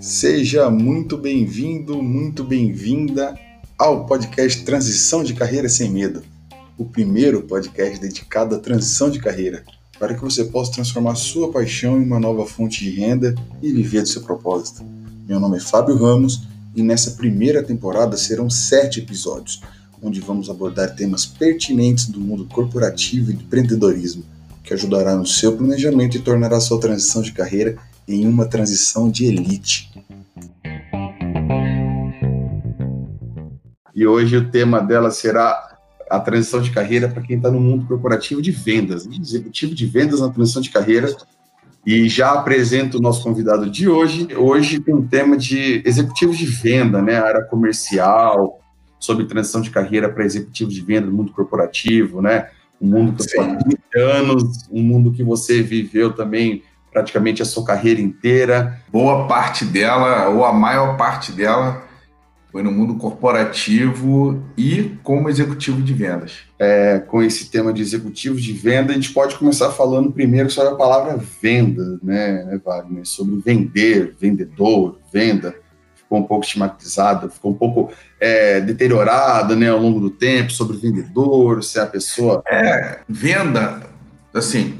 Seja muito bem-vindo, muito bem-vinda ao podcast Transição de Carreira Sem Medo, o primeiro podcast dedicado à transição de carreira, para que você possa transformar sua paixão em uma nova fonte de renda e viver do seu propósito. Meu nome é Fábio Ramos e nessa primeira temporada serão sete episódios, onde vamos abordar temas pertinentes do mundo corporativo e do empreendedorismo, ajudará no seu planejamento e tornará sua transição de carreira em uma transição de elite. E hoje o tema dela será a transição de carreira para quem está no mundo corporativo de vendas, executivo de vendas na transição de carreira. E já apresento o nosso convidado de hoje. Hoje tem um tema de executivos de venda, né, área comercial, sobre transição de carreira para executivo de venda no mundo corporativo, né? Um mundo que 30 anos, um mundo que você viveu também praticamente a sua carreira inteira. Boa parte dela, ou a maior parte dela, foi no mundo corporativo e como executivo de vendas. É, com esse tema de executivo de venda, a gente pode começar falando primeiro sobre a palavra venda, né, Wagner? Sobre vender, vendedor, venda. Ficou um pouco estigmatizada, ficou um pouco é, deteriorada né, ao longo do tempo, sobre vendedor, se é a pessoa. É, venda, assim,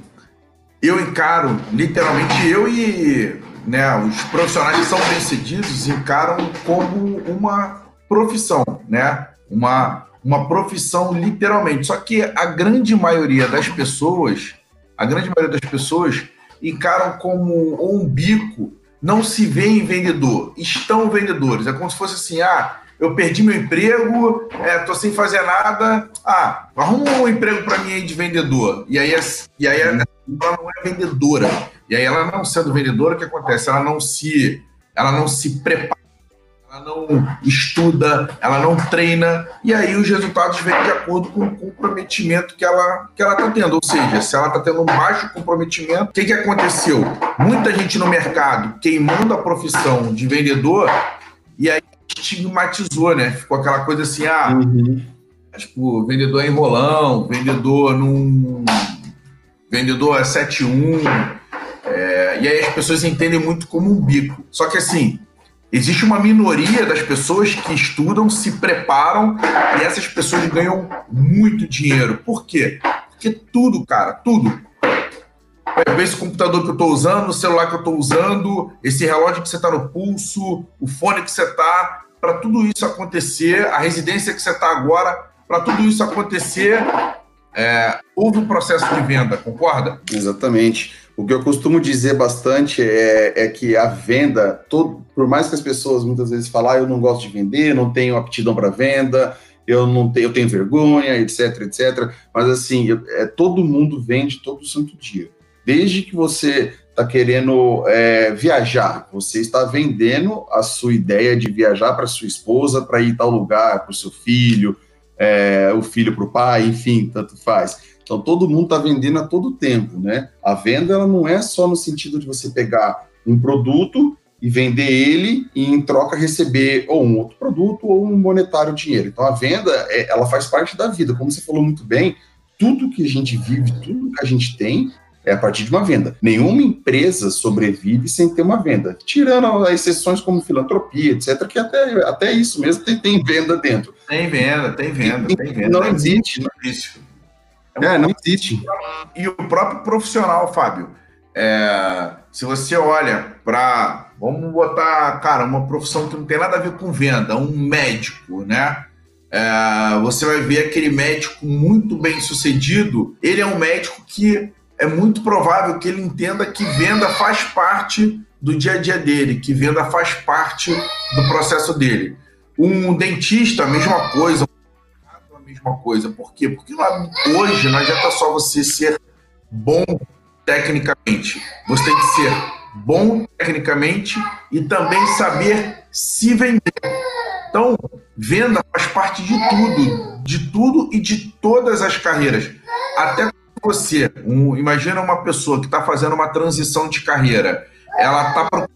eu encaro, literalmente, eu e né, os profissionais que são bem-sucedidos encaram como uma profissão, né? Uma, uma profissão literalmente. Só que a grande maioria das pessoas, a grande maioria das pessoas encaram como um bico, não se vê em vendedor, estão vendedores. É como se fosse assim, ah, eu perdi meu emprego, é, sem fazer nada, ah, arruma um emprego para mim aí de vendedor. E aí, e aí ela não é vendedora. E aí ela não sendo vendedora, o que acontece? Ela não se, ela não se prepara, ela não estuda, ela não treina, e aí os resultados vêm de acordo com o comprometimento que ela que ela está tendo. Ou seja, se ela está tendo um baixo comprometimento, o que, que aconteceu? Muita gente no mercado queimando a profissão de vendedor, e aí estigmatizou, né? Ficou aquela coisa assim, ah, uhum. tipo, vendedor é enrolão, vendedor num. Vendedor é 7-1, é, e aí as pessoas entendem muito como um bico. Só que assim, existe uma minoria das pessoas que estudam, se preparam e essas pessoas ganham muito dinheiro. Por quê? Porque tudo, cara, tudo. Esse computador que eu estou usando, o celular que eu estou usando, esse relógio que você está no pulso, o fone que você está, para tudo isso acontecer, a residência que você está agora, para tudo isso acontecer, é, houve um processo de venda, concorda? Exatamente. O que eu costumo dizer bastante é, é que a venda, todo, por mais que as pessoas muitas vezes falem, ah, eu não gosto de vender, não tenho aptidão para venda, eu não tenho, eu tenho vergonha, etc, etc. Mas assim, eu, é, todo mundo vende todo santo dia. Desde que você está querendo é, viajar, você está vendendo a sua ideia de viajar para sua esposa, para ir tal lugar, para o seu filho, é, o filho para o pai, enfim, tanto faz. Então todo mundo está vendendo a todo tempo, né? A venda ela não é só no sentido de você pegar um produto e vender ele e em troca receber ou um outro produto ou um monetário dinheiro. Então a venda é, ela faz parte da vida, como você falou muito bem. Tudo que a gente vive, tudo que a gente tem é a partir de uma venda. Nenhuma empresa sobrevive sem ter uma venda, tirando as exceções como filantropia, etc., que até, até isso mesmo tem, tem venda dentro. Tem venda, tem venda, e, tem venda. Não existe. Não existe. É, é, não existe. E o próprio profissional, Fábio, é, se você olha para, vamos botar, cara, uma profissão que não tem nada a ver com venda, um médico, né? É, você vai ver aquele médico muito bem sucedido, ele é um médico que é muito provável que ele entenda que venda faz parte do dia a dia dele, que venda faz parte do processo dele. Um dentista, a mesma coisa, mesma coisa. Por quê? Porque lá hoje não adianta só você ser bom tecnicamente. Você tem que ser bom tecnicamente e também saber se vender. Então, venda faz parte de tudo, de tudo e de todas as carreiras. Até você, um, imagina uma pessoa que está fazendo uma transição de carreira, ela está procurando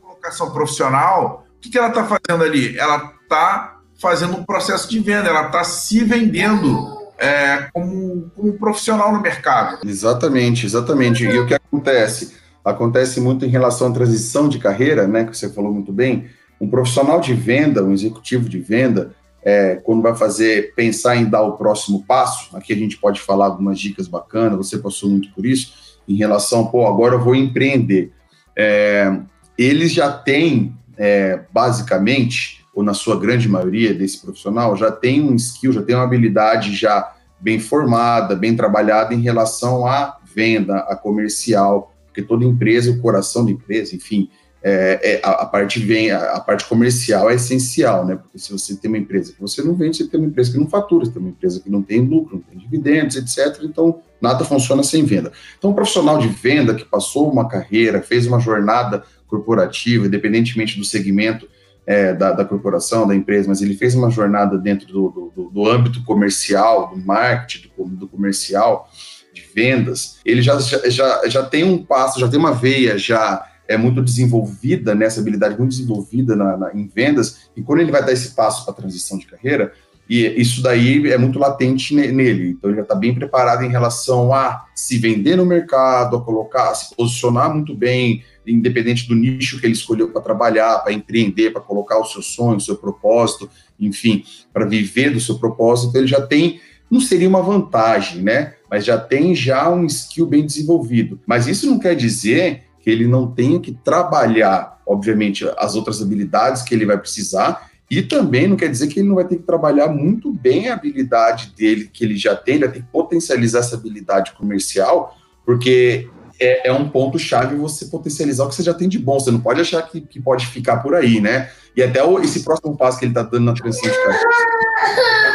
colocação profissional, o que, que ela está fazendo ali? Ela está fazendo um processo de venda, ela está se vendendo é, como, como profissional no mercado. Exatamente, exatamente. E o que acontece? Acontece muito em relação à transição de carreira, né? Que você falou muito bem. Um profissional de venda, um executivo de venda, é, quando vai fazer, pensar em dar o próximo passo, aqui a gente pode falar algumas dicas bacanas, você passou muito por isso, em relação, pô, agora eu vou empreender. É, eles já têm, é, basicamente, ou na sua grande maioria desse profissional, já tem um skill, já tem uma habilidade já bem formada, bem trabalhada em relação à venda, a comercial, porque toda empresa, o coração da empresa, enfim, é, é, a, a, parte vem, a, a, parte comercial é essencial, né? Porque se você tem uma empresa que você não vende, você tem uma empresa que não fatura, você tem uma empresa que não tem lucro, não tem dividendos, etc. Então, nada funciona sem venda. Então, um profissional de venda que passou uma carreira, fez uma jornada corporativa, independentemente do segmento é, da, da, corporação, da empresa, mas ele fez uma jornada dentro do, do, do âmbito comercial, do marketing, do, do comercial, de vendas, ele já, já, já tem um passo, já tem uma veia já é muito desenvolvida, nessa né, habilidade muito desenvolvida na, na, em vendas, e quando ele vai dar esse passo para a transição de carreira, e isso daí é muito latente nele, então ele já está bem preparado em relação a se vender no mercado, a colocar, a se posicionar muito bem, independente do nicho que ele escolheu para trabalhar, para empreender, para colocar o seu sonho, o seu propósito, enfim, para viver do seu propósito, ele já tem, não seria uma vantagem, né? Mas já tem já um skill bem desenvolvido. Mas isso não quer dizer que ele não tenha que trabalhar, obviamente, as outras habilidades que ele vai precisar, e também não quer dizer que ele não vai ter que trabalhar muito bem a habilidade dele, que ele já tem, ele vai ter que potencializar essa habilidade comercial, porque é, é um ponto-chave você potencializar o que você já tem de bom. Você não pode achar que, que pode ficar por aí, né? E até o, esse próximo passo que ele está dando na transição de carreira,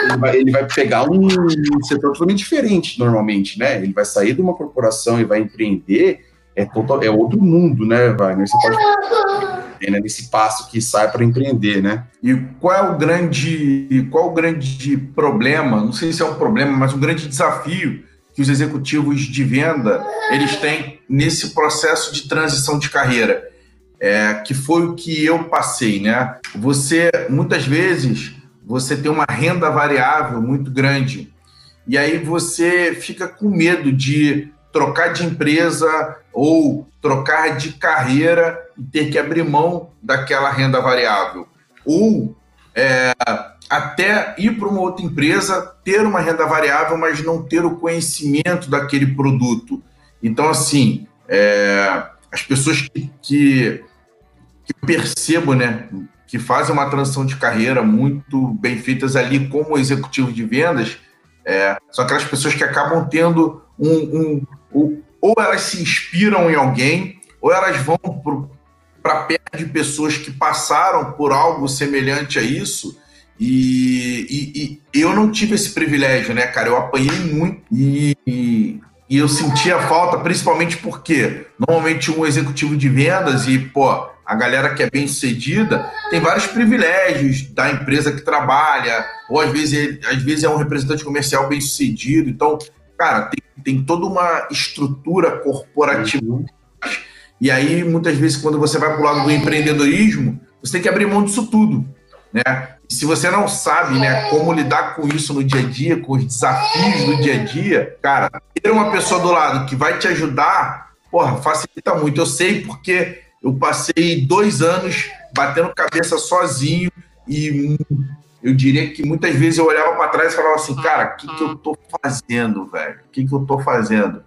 ele vai, ele vai pegar um, setor totalmente diferente, normalmente, né? Ele vai sair de uma corporação e vai empreender é, total, é outro mundo, né, Wagner? Você pode né, nesse passo que sai para empreender, né? E qual é o grande, qual é o grande problema? Não sei se é um problema, mas um grande desafio que os executivos de venda eles têm nesse processo de transição de carreira, é, que foi o que eu passei, né? Você muitas vezes você tem uma renda variável muito grande e aí você fica com medo de trocar de empresa ou trocar de carreira e ter que abrir mão daquela renda variável. Ou é, até ir para uma outra empresa, ter uma renda variável, mas não ter o conhecimento daquele produto. Então, assim, é, as pessoas que, que, que percebo, né, que fazem uma transição de carreira muito bem feitas ali como executivo de vendas, é, são aquelas pessoas que acabam tendo um, um, um ou elas se inspiram em alguém, ou elas vão para perto de pessoas que passaram por algo semelhante a isso. E, e, e, eu não tive esse privilégio, né, cara? Eu apanhei muito e, e, eu sentia falta, principalmente porque normalmente um executivo de vendas e, pô, a galera que é bem sucedida tem vários privilégios da empresa que trabalha, ou às vezes, às vezes é um representante comercial bem sucedido. Então, cara, tem, tem toda uma estrutura corporativa. Uhum. E aí, muitas vezes, quando você vai para o lado do empreendedorismo, você tem que abrir mão disso tudo. Né? E se você não sabe né, como lidar com isso no dia a dia, com os desafios do dia a dia, cara, ter uma pessoa do lado que vai te ajudar, porra, facilita muito. Eu sei porque eu passei dois anos batendo cabeça sozinho e eu diria que muitas vezes eu olhava para trás e falava assim, cara, o que, que eu tô fazendo, velho? O que, que eu tô fazendo?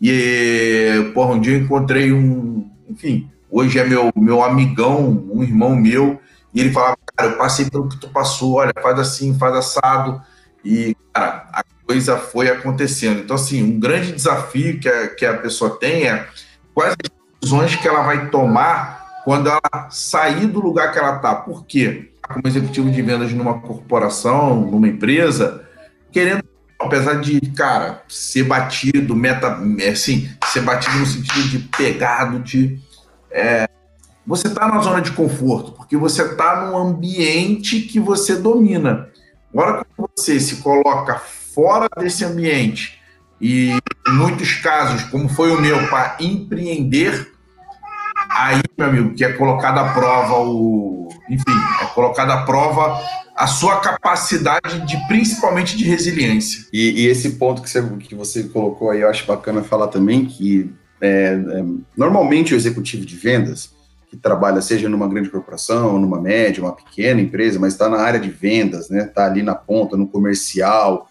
E, porra, um dia eu encontrei um, enfim, hoje é meu, meu amigão, um irmão meu, e ele falava, cara, eu passei pelo que tu passou, olha, faz assim, faz assado, e, cara, a coisa foi acontecendo. Então, assim, um grande desafio que a, que a pessoa tem é quais as decisões que ela vai tomar quando ela sair do lugar que ela tá. Por quê? como executivo de vendas numa corporação, numa empresa, querendo, apesar de, cara, ser batido, meta, assim, ser batido no sentido de pegado, de. É, você está na zona de conforto, porque você está num ambiente que você domina. Agora, quando você se coloca fora desse ambiente, e em muitos casos, como foi o meu, para empreender, aí, meu amigo, que é colocado à prova o enfim, é colocada à prova a sua capacidade de principalmente de resiliência. E, e, esse ponto que você, que você colocou aí, eu acho bacana falar também que é, é, normalmente o executivo de vendas que trabalha seja numa grande corporação, numa média, uma pequena empresa, mas está na área de vendas, né? Está ali na ponta, no comercial.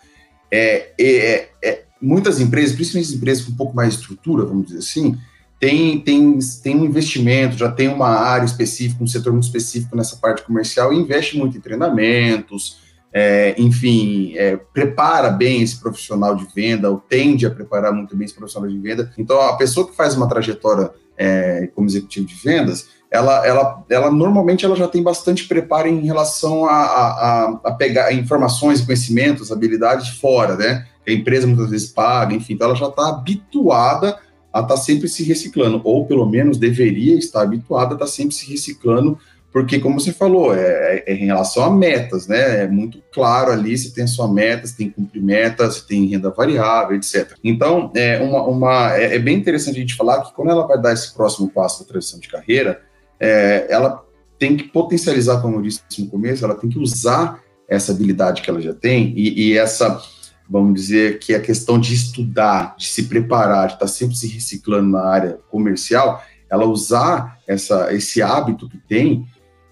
É, é, é, muitas empresas, principalmente empresas com um pouco mais de estrutura, vamos dizer assim, tem, tem, tem um investimento, já tem uma área específica, um setor muito específico nessa parte comercial e investe muito em treinamentos, é, enfim, é, prepara bem esse profissional de venda, ou tende a preparar muito bem esse profissional de venda. Então, a pessoa que faz uma trajetória é, como executivo de vendas, ela, ela, ela normalmente ela já tem bastante preparo em relação a, a, a pegar informações, conhecimentos, habilidades fora, né? A empresa muitas vezes paga, enfim, então ela já está habituada a estar tá sempre se reciclando, ou pelo menos deveria estar habituada a estar tá sempre se reciclando, porque, como você falou, é, é, em relação a metas, né? É muito claro ali, você tem a sua meta, você tem que cumprir metas, você tem renda variável, etc. Então, é, uma, uma, é, é bem interessante a gente falar que quando ela vai dar esse próximo passo da transição de carreira, é, ela tem que potencializar, como eu disse no começo, ela tem que usar essa habilidade que ela já tem e, e essa vamos dizer que a questão de estudar, de se preparar, de estar sempre se reciclando na área comercial, ela usar essa, esse hábito que tem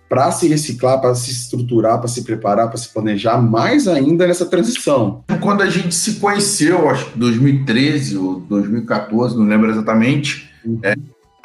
para se reciclar, para se estruturar, para se preparar, para se planejar mais ainda nessa transição. Quando a gente se conheceu, acho que 2013 ou 2014, não lembro exatamente, uhum. é,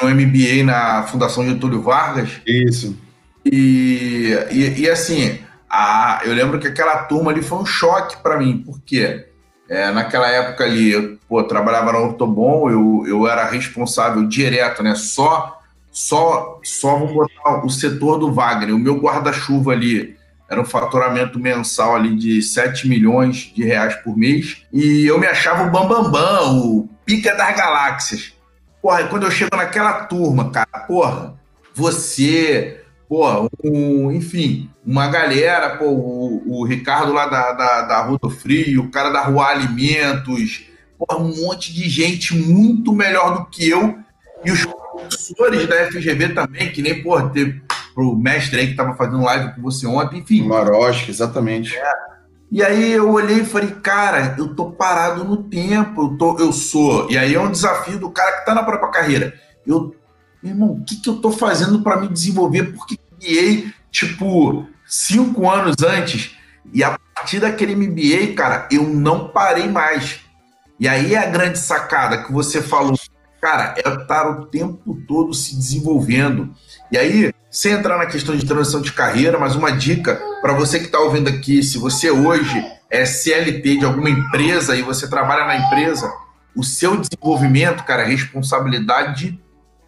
no MBA na Fundação Getúlio Vargas. Isso. E, e, e assim, ah, eu lembro que aquela turma ali foi um choque para mim, porque é, naquela época ali, eu pô, trabalhava na Ortobon, eu, eu era responsável direto, né? Só, só, só vou botar o setor do Wagner, o meu guarda-chuva ali era um faturamento mensal ali de 7 milhões de reais por mês, e eu me achava o bambambam, bam, bam, o pica das galáxias. Porra, quando eu chego naquela turma, cara, porra, você, pô, um, enfim, uma galera, pô, o, o Ricardo lá da, da, da Rua do Frio, o cara da Rua Alimentos, pô, um monte de gente muito melhor do que eu, e os professores da FGV também, que nem, pô, teve pro mestre aí que tava fazendo live com você ontem, enfim. Maroche, exatamente. É. E aí eu olhei e falei, cara, eu tô parado no tempo, eu, tô, eu sou. E aí é um desafio do cara que tá na própria carreira. Eu irmão, o que, que eu tô fazendo para me desenvolver? Por que MBA, tipo, cinco anos antes? E a partir daquele MBA, cara, eu não parei mais. E aí é a grande sacada que você falou, cara, é estar o tempo todo se desenvolvendo. E aí, sem entrar na questão de transição de carreira, mas uma dica para você que está ouvindo aqui, se você hoje é CLT de alguma empresa e você trabalha na empresa, o seu desenvolvimento, cara, é responsabilidade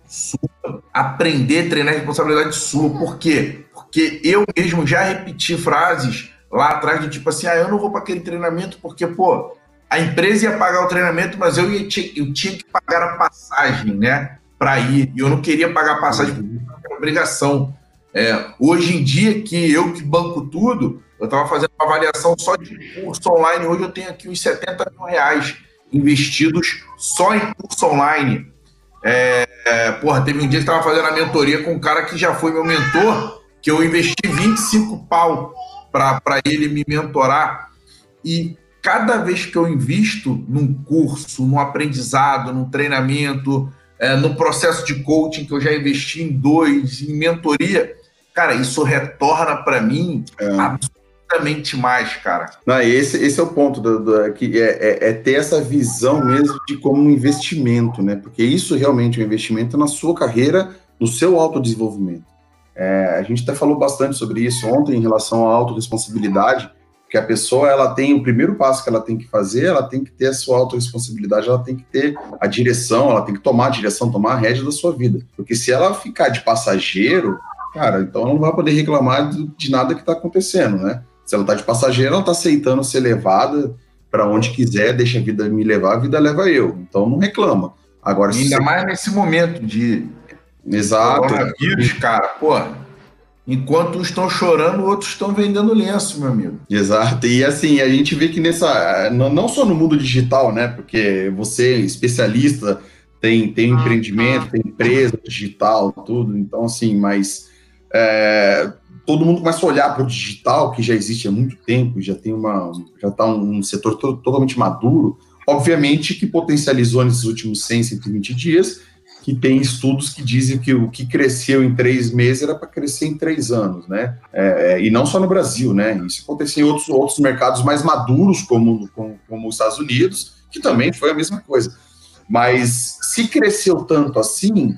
sua. Aprender, treinar é responsabilidade sua. Por quê? Porque eu mesmo já repeti frases lá atrás de tipo assim, ah, eu não vou para aquele treinamento porque, pô, a empresa ia pagar o treinamento, mas eu, ia, eu tinha que pagar a passagem, né, para ir. E eu não queria pagar a passagem obrigação. É, hoje em dia, que eu que banco tudo, eu estava fazendo uma avaliação só de curso online. Hoje eu tenho aqui uns 70 mil reais investidos só em curso online. É, porra, teve um dia que estava fazendo a mentoria com um cara que já foi meu mentor, que eu investi 25 pau para ele me mentorar. E cada vez que eu invisto num curso, num aprendizado, num treinamento, é, no processo de coaching que eu já investi em dois, em mentoria, cara, isso retorna para mim é infinitamente mais, cara. Não, esse, esse é o ponto, do, do que é, é, é, ter essa visão mesmo de como um investimento, né? Porque isso realmente é um investimento na sua carreira, no seu autodesenvolvimento. É, a gente até falou bastante sobre isso ontem em relação à autorresponsabilidade, que a pessoa ela tem o primeiro passo que ela tem que fazer, ela tem que ter a sua autorresponsabilidade, ela tem que ter a direção, ela tem que tomar a direção, tomar a rédea da sua vida. Porque se ela ficar de passageiro, cara, então ela não vai poder reclamar de, nada que está acontecendo, né? Se ela está de passageiro, ela está aceitando ser levada para onde quiser, deixa a vida me levar, a vida leva eu. Então não reclama. Agora, Ainda se... mais nesse momento de Exato. coronavírus, cara, pô. Enquanto uns estão chorando, outros estão vendendo lenço, meu amigo. Exato. E assim, a gente vê que nessa. Não só no mundo digital, né? Porque você, especialista, tem, tem ah, empreendimento, ah. tem empresa digital, tudo. Então, assim, mas é, todo mundo começa a olhar para o digital, que já existe há muito tempo, já tem uma, já está um setor to totalmente maduro, obviamente que potencializou nesses últimos 100, 120 dias, que tem estudos que dizem que o que cresceu em três meses era para crescer em três anos, né? É, é, e não só no Brasil, né? Isso aconteceu em outros, outros mercados mais maduros, como, como, como os Estados Unidos, que também foi a mesma coisa. Mas se cresceu tanto assim,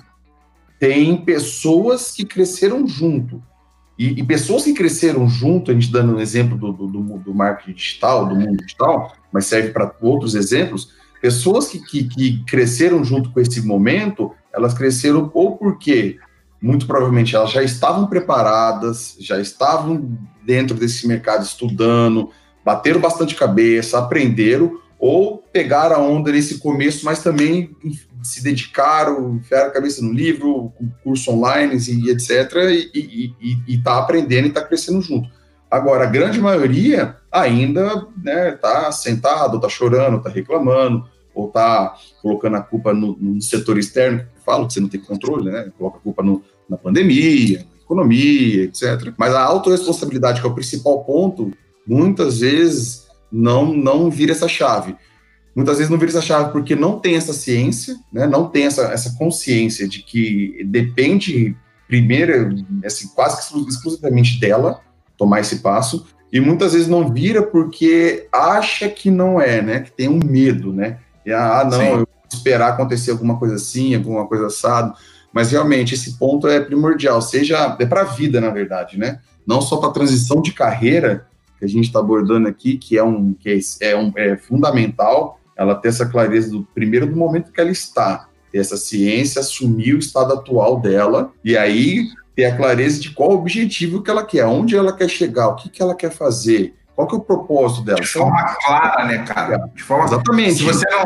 tem pessoas que cresceram junto. E, e, pessoas que cresceram junto, a gente dando um exemplo do, do, do marketing digital, do mundo digital, mas serve para outros exemplos, pessoas que, que, que, cresceram junto com esse momento, elas cresceram ou porque, muito provavelmente, elas já estavam preparadas, já estavam dentro desse mercado estudando, bateram bastante cabeça, aprenderam, ou pegaram a onda nesse começo, mas também se dedicaram, enfiaram a cabeça no livro, curso online e etc., e está aprendendo e está crescendo junto. Agora, a grande maioria ainda está né, sentado, está chorando, está reclamando, ou está colocando a culpa no, no, setor externo, que fala que você não tem controle, né? Coloca a culpa no, na pandemia, na economia, etc. Mas a autorresponsabilidade, que é o principal ponto, muitas vezes não, não vira essa chave. Muitas vezes não vira essa chave porque não tem essa ciência, né? não tem essa, essa consciência de que depende, primeiro, assim, quase que exclusivamente dela tomar esse passo, e muitas vezes não vira porque acha que não é, né? Que tem um medo, né? E, ah, não, Sim. eu vou esperar acontecer alguma coisa assim, alguma coisa assado. Mas realmente esse ponto é primordial, seja é para a vida, na verdade, né? Não só para a transição de carreira que a gente está abordando aqui, que é um que é, é, um, é fundamental, ela ter essa clareza do primeiro do momento que ela está, ter essa ciência, assumir o estado atual dela e aí ter a clareza de qual o objetivo que ela quer, onde ela quer chegar, o que, que ela quer fazer, qual que é o propósito dela? De forma clara, né, cara? De forma... Exatamente. Se você não,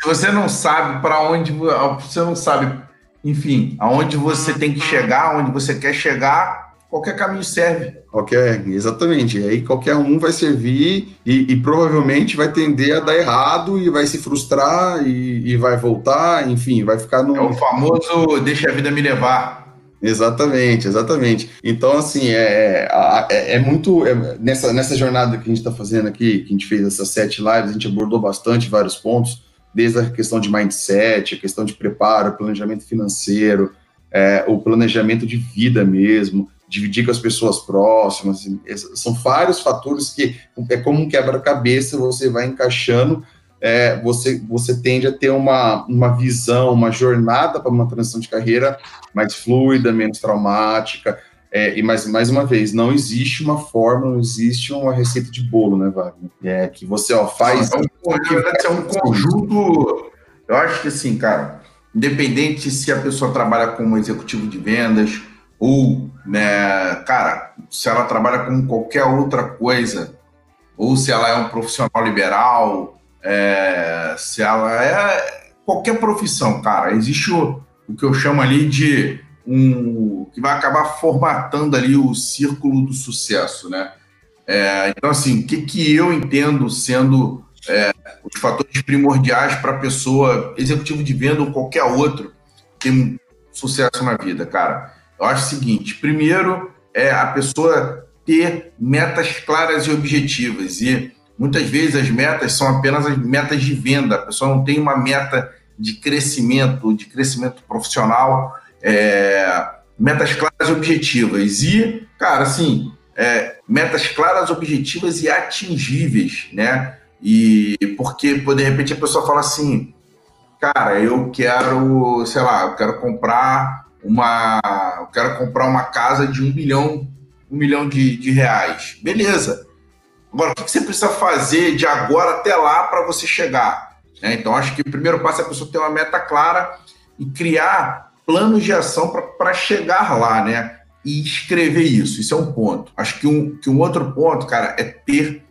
se você não sabe para onde você não sabe, enfim, aonde você tem que chegar, onde você quer chegar, qualquer caminho serve. Qualquer, exatamente. E aí qualquer um vai servir e, e, provavelmente vai tender a dar errado e vai se frustrar e, e vai voltar, enfim, vai ficar no. É o famoso deixa a vida me levar. Exatamente, exatamente. Então, assim, é, é, é muito. É, nessa, nessa jornada que a gente está fazendo aqui, que a gente fez essas sete lives, a gente abordou bastante vários pontos, desde a questão de mindset, a questão de preparo, planejamento financeiro, é, o planejamento de vida mesmo, dividir com as pessoas próximas. Assim, são vários fatores que é como um quebra-cabeça, você vai encaixando é, você, você tende a ter uma, uma visão, uma jornada para uma transição de carreira mais fluida, menos traumática. É, e mais, mais uma vez, não existe uma fórmula, não existe uma receita de bolo, né, Wagner? É que você ó, faz. É um, é um conjunto. Eu acho que assim, cara, independente se a pessoa trabalha como executivo de vendas ou, né, cara, se ela trabalha com qualquer outra coisa, ou se ela é um profissional liberal, é, se ela é qualquer profissão, cara, existe o, o que eu chamo ali de um que vai acabar formatando ali o círculo do sucesso, né? É, então, assim, o que, que eu entendo sendo é, os fatores primordiais para a pessoa, executivo de venda ou qualquer outro, ter sucesso na vida, cara? Eu acho o seguinte: primeiro é a pessoa ter metas claras e objetivas. E Muitas vezes as metas são apenas as metas de venda, a pessoa não tem uma meta de crescimento, de crescimento profissional, é, metas claras e objetivas. E, cara, assim, é, metas claras, objetivas e atingíveis, né? E porque, de repente, a pessoa fala assim, cara, eu quero, sei lá, eu quero comprar uma, eu quero comprar uma casa de um milhão, um milhão de, de reais. Beleza. Agora, o que você precisa fazer de agora até lá para você chegar? É, então, acho que o primeiro passo é a pessoa ter uma meta clara e criar planos de ação para chegar lá, né? E escrever isso. Isso é um ponto. Acho que um, que um outro ponto, cara, é ter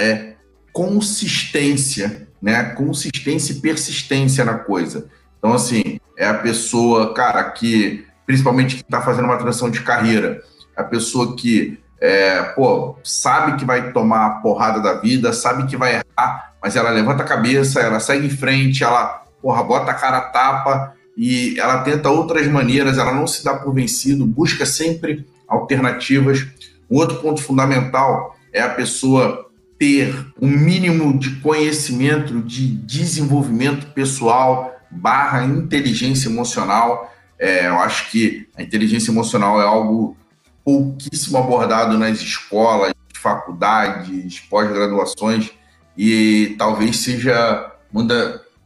é, consistência, né? Consistência e persistência na coisa. Então, assim, é a pessoa, cara, que, principalmente que está fazendo uma transição de carreira, a pessoa que é, pô, sabe que vai tomar a porrada da vida, sabe que vai errar, mas ela levanta a cabeça, ela segue em frente, ela, porra, bota a cara a tapa e ela tenta outras maneiras, ela não se dá por vencido, busca sempre alternativas. Um outro ponto fundamental é a pessoa ter um mínimo de conhecimento de desenvolvimento pessoal barra inteligência emocional. É, eu acho que a inteligência emocional é algo pouquíssimo abordado nas escolas, faculdades, pós-graduações e talvez seja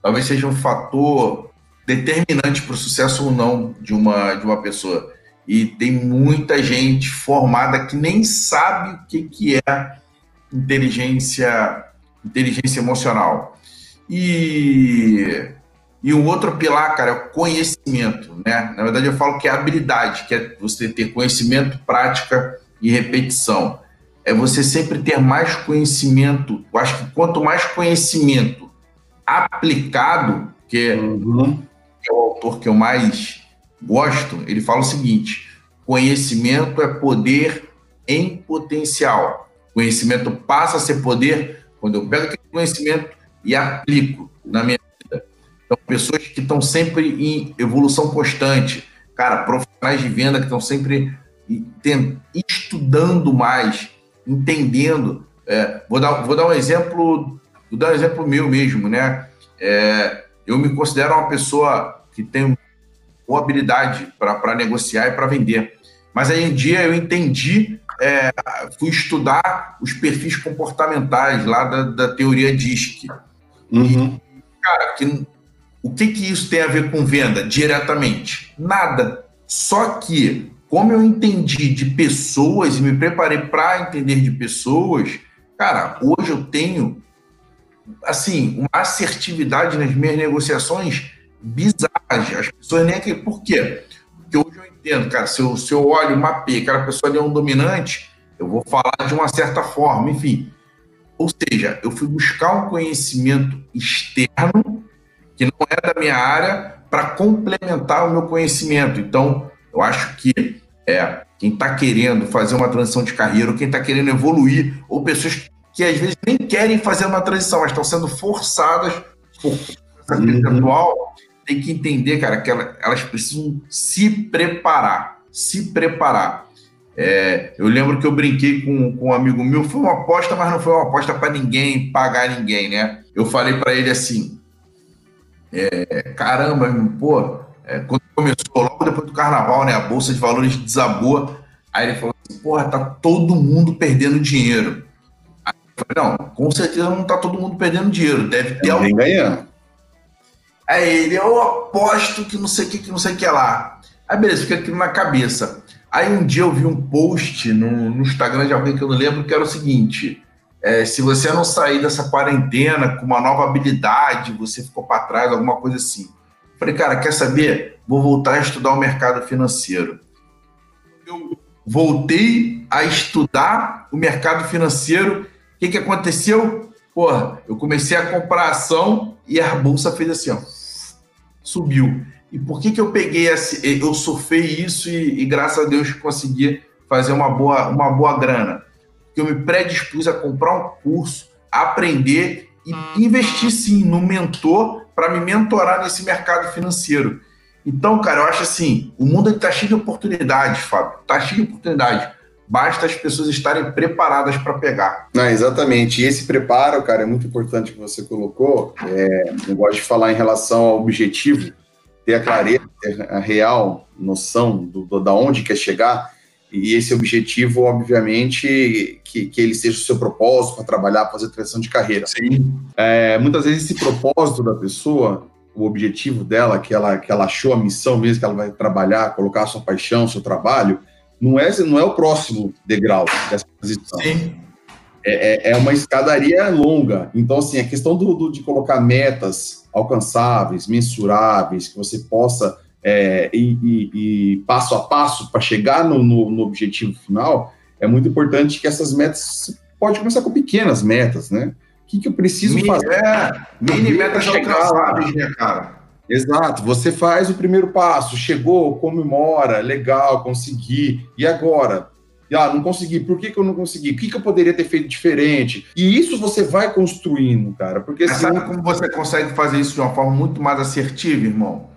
talvez seja um fator determinante para o sucesso ou não de uma de uma pessoa. E tem muita gente formada que nem sabe o que, que é inteligência inteligência emocional. E e o outro pilar, cara, é o conhecimento, né? Na verdade, eu falo que é habilidade, que é você ter conhecimento, prática e repetição. É você sempre ter mais conhecimento. Eu acho que quanto mais conhecimento aplicado, que, uhum. é o autor que eu mais gosto, ele fala o seguinte: conhecimento é poder em potencial. Conhecimento passa a ser poder quando eu pego aquele conhecimento e aplico na minha então, pessoas que estão sempre em evolução constante, cara, profissionais de venda que estão sempre estudando mais, entendendo. É, vou, dar, vou dar um exemplo, vou dar um exemplo meu mesmo, né? É, eu me considero uma pessoa que tem boa habilidade para negociar e para vender. Mas aí um dia eu entendi, é, fui estudar os perfis comportamentais lá da, da teoria DISC. Uhum. E, cara, que o que, que isso tem a ver com venda diretamente? Nada. Só que, como eu entendi de pessoas e me preparei para entender de pessoas, cara, hoje eu tenho assim uma assertividade nas minhas negociações bizarras. As pessoas nem aqui. Por quê? Porque hoje eu entendo, cara, se eu, se eu olho, mapeio, aquela pessoa ali é um dominante, eu vou falar de uma certa forma, enfim. Ou seja, eu fui buscar um conhecimento externo que não é da minha área para complementar o meu conhecimento. Então, eu acho que é, quem está querendo fazer uma transição de carreira, ou quem está querendo evoluir, ou pessoas que às vezes nem querem fazer uma transição, mas estão sendo forçadas por essa uhum. atual, tem que entender, cara, que elas precisam se preparar, se preparar. É, eu lembro que eu brinquei com, com um amigo meu, foi uma aposta, mas não foi uma aposta para ninguém pagar ninguém, né? Eu falei para ele assim: é, caramba, pô, é, quando começou, logo depois do carnaval, né, a Bolsa de Valores desabou, aí ele falou assim, porra, tá todo mundo perdendo dinheiro. Aí eu falei, não, com certeza não tá todo mundo perdendo dinheiro, deve ter alguém ganhando. Aí ele, eu aposto que não sei o que, que não sei o que lá. Aí beleza, fica aquilo na cabeça. Aí um dia eu vi um post no, no Instagram de alguém que eu não lembro, que era o seguinte, é, se você não sair dessa quarentena com uma nova habilidade, você ficou para trás, alguma coisa assim. Falei, cara, quer saber? Vou voltar a estudar o mercado financeiro. Eu voltei a estudar o mercado financeiro. O que, que aconteceu? Porra, eu comecei a comprar ação e a bolsa fez assim, ó, subiu. E por que, que eu peguei esse, eu surfei isso e, e graças a Deus consegui fazer uma boa, uma boa grana? Que eu me predispus a comprar um curso, aprender e investir sim no mentor para me mentorar nesse mercado financeiro. Então, cara, eu acho assim, o mundo está cheio de oportunidades, Fábio. Está cheio de oportunidades. Basta as pessoas estarem preparadas para pegar. Não, exatamente. E esse preparo, cara, é muito importante que você colocou. É, eu gosto de falar em relação ao objetivo, ter a clareza, ter a real noção do, do da onde quer chegar e esse objetivo, obviamente, que, que ele seja o seu propósito para trabalhar, fazer transição de carreira. Sim. É, muitas vezes esse propósito da pessoa, o objetivo dela, que ela, que ela achou a missão mesmo, que ela vai trabalhar, colocar a sua paixão, seu trabalho, não é, não é o próximo degrau dessa transição. Sim. É, é, é uma escadaria longa. Então, assim, a questão do, do, de colocar metas alcançáveis, mensuráveis, que você possa é, e, e, e, passo a passo para chegar no, no, no, objetivo final, é muito importante que essas metas pode começar com pequenas metas, né? O que, que eu preciso mini, fazer? É, mini metas alcançáveis, né, cara? Exato, você faz o primeiro passo, chegou, comemora, legal, consegui, e agora? Ah, não consegui, por que, que eu não consegui? O que, que eu poderia ter feito diferente? E isso você vai construindo, cara, porque... Mas sabe como você consegue fazer isso de uma forma muito mais assertiva, irmão?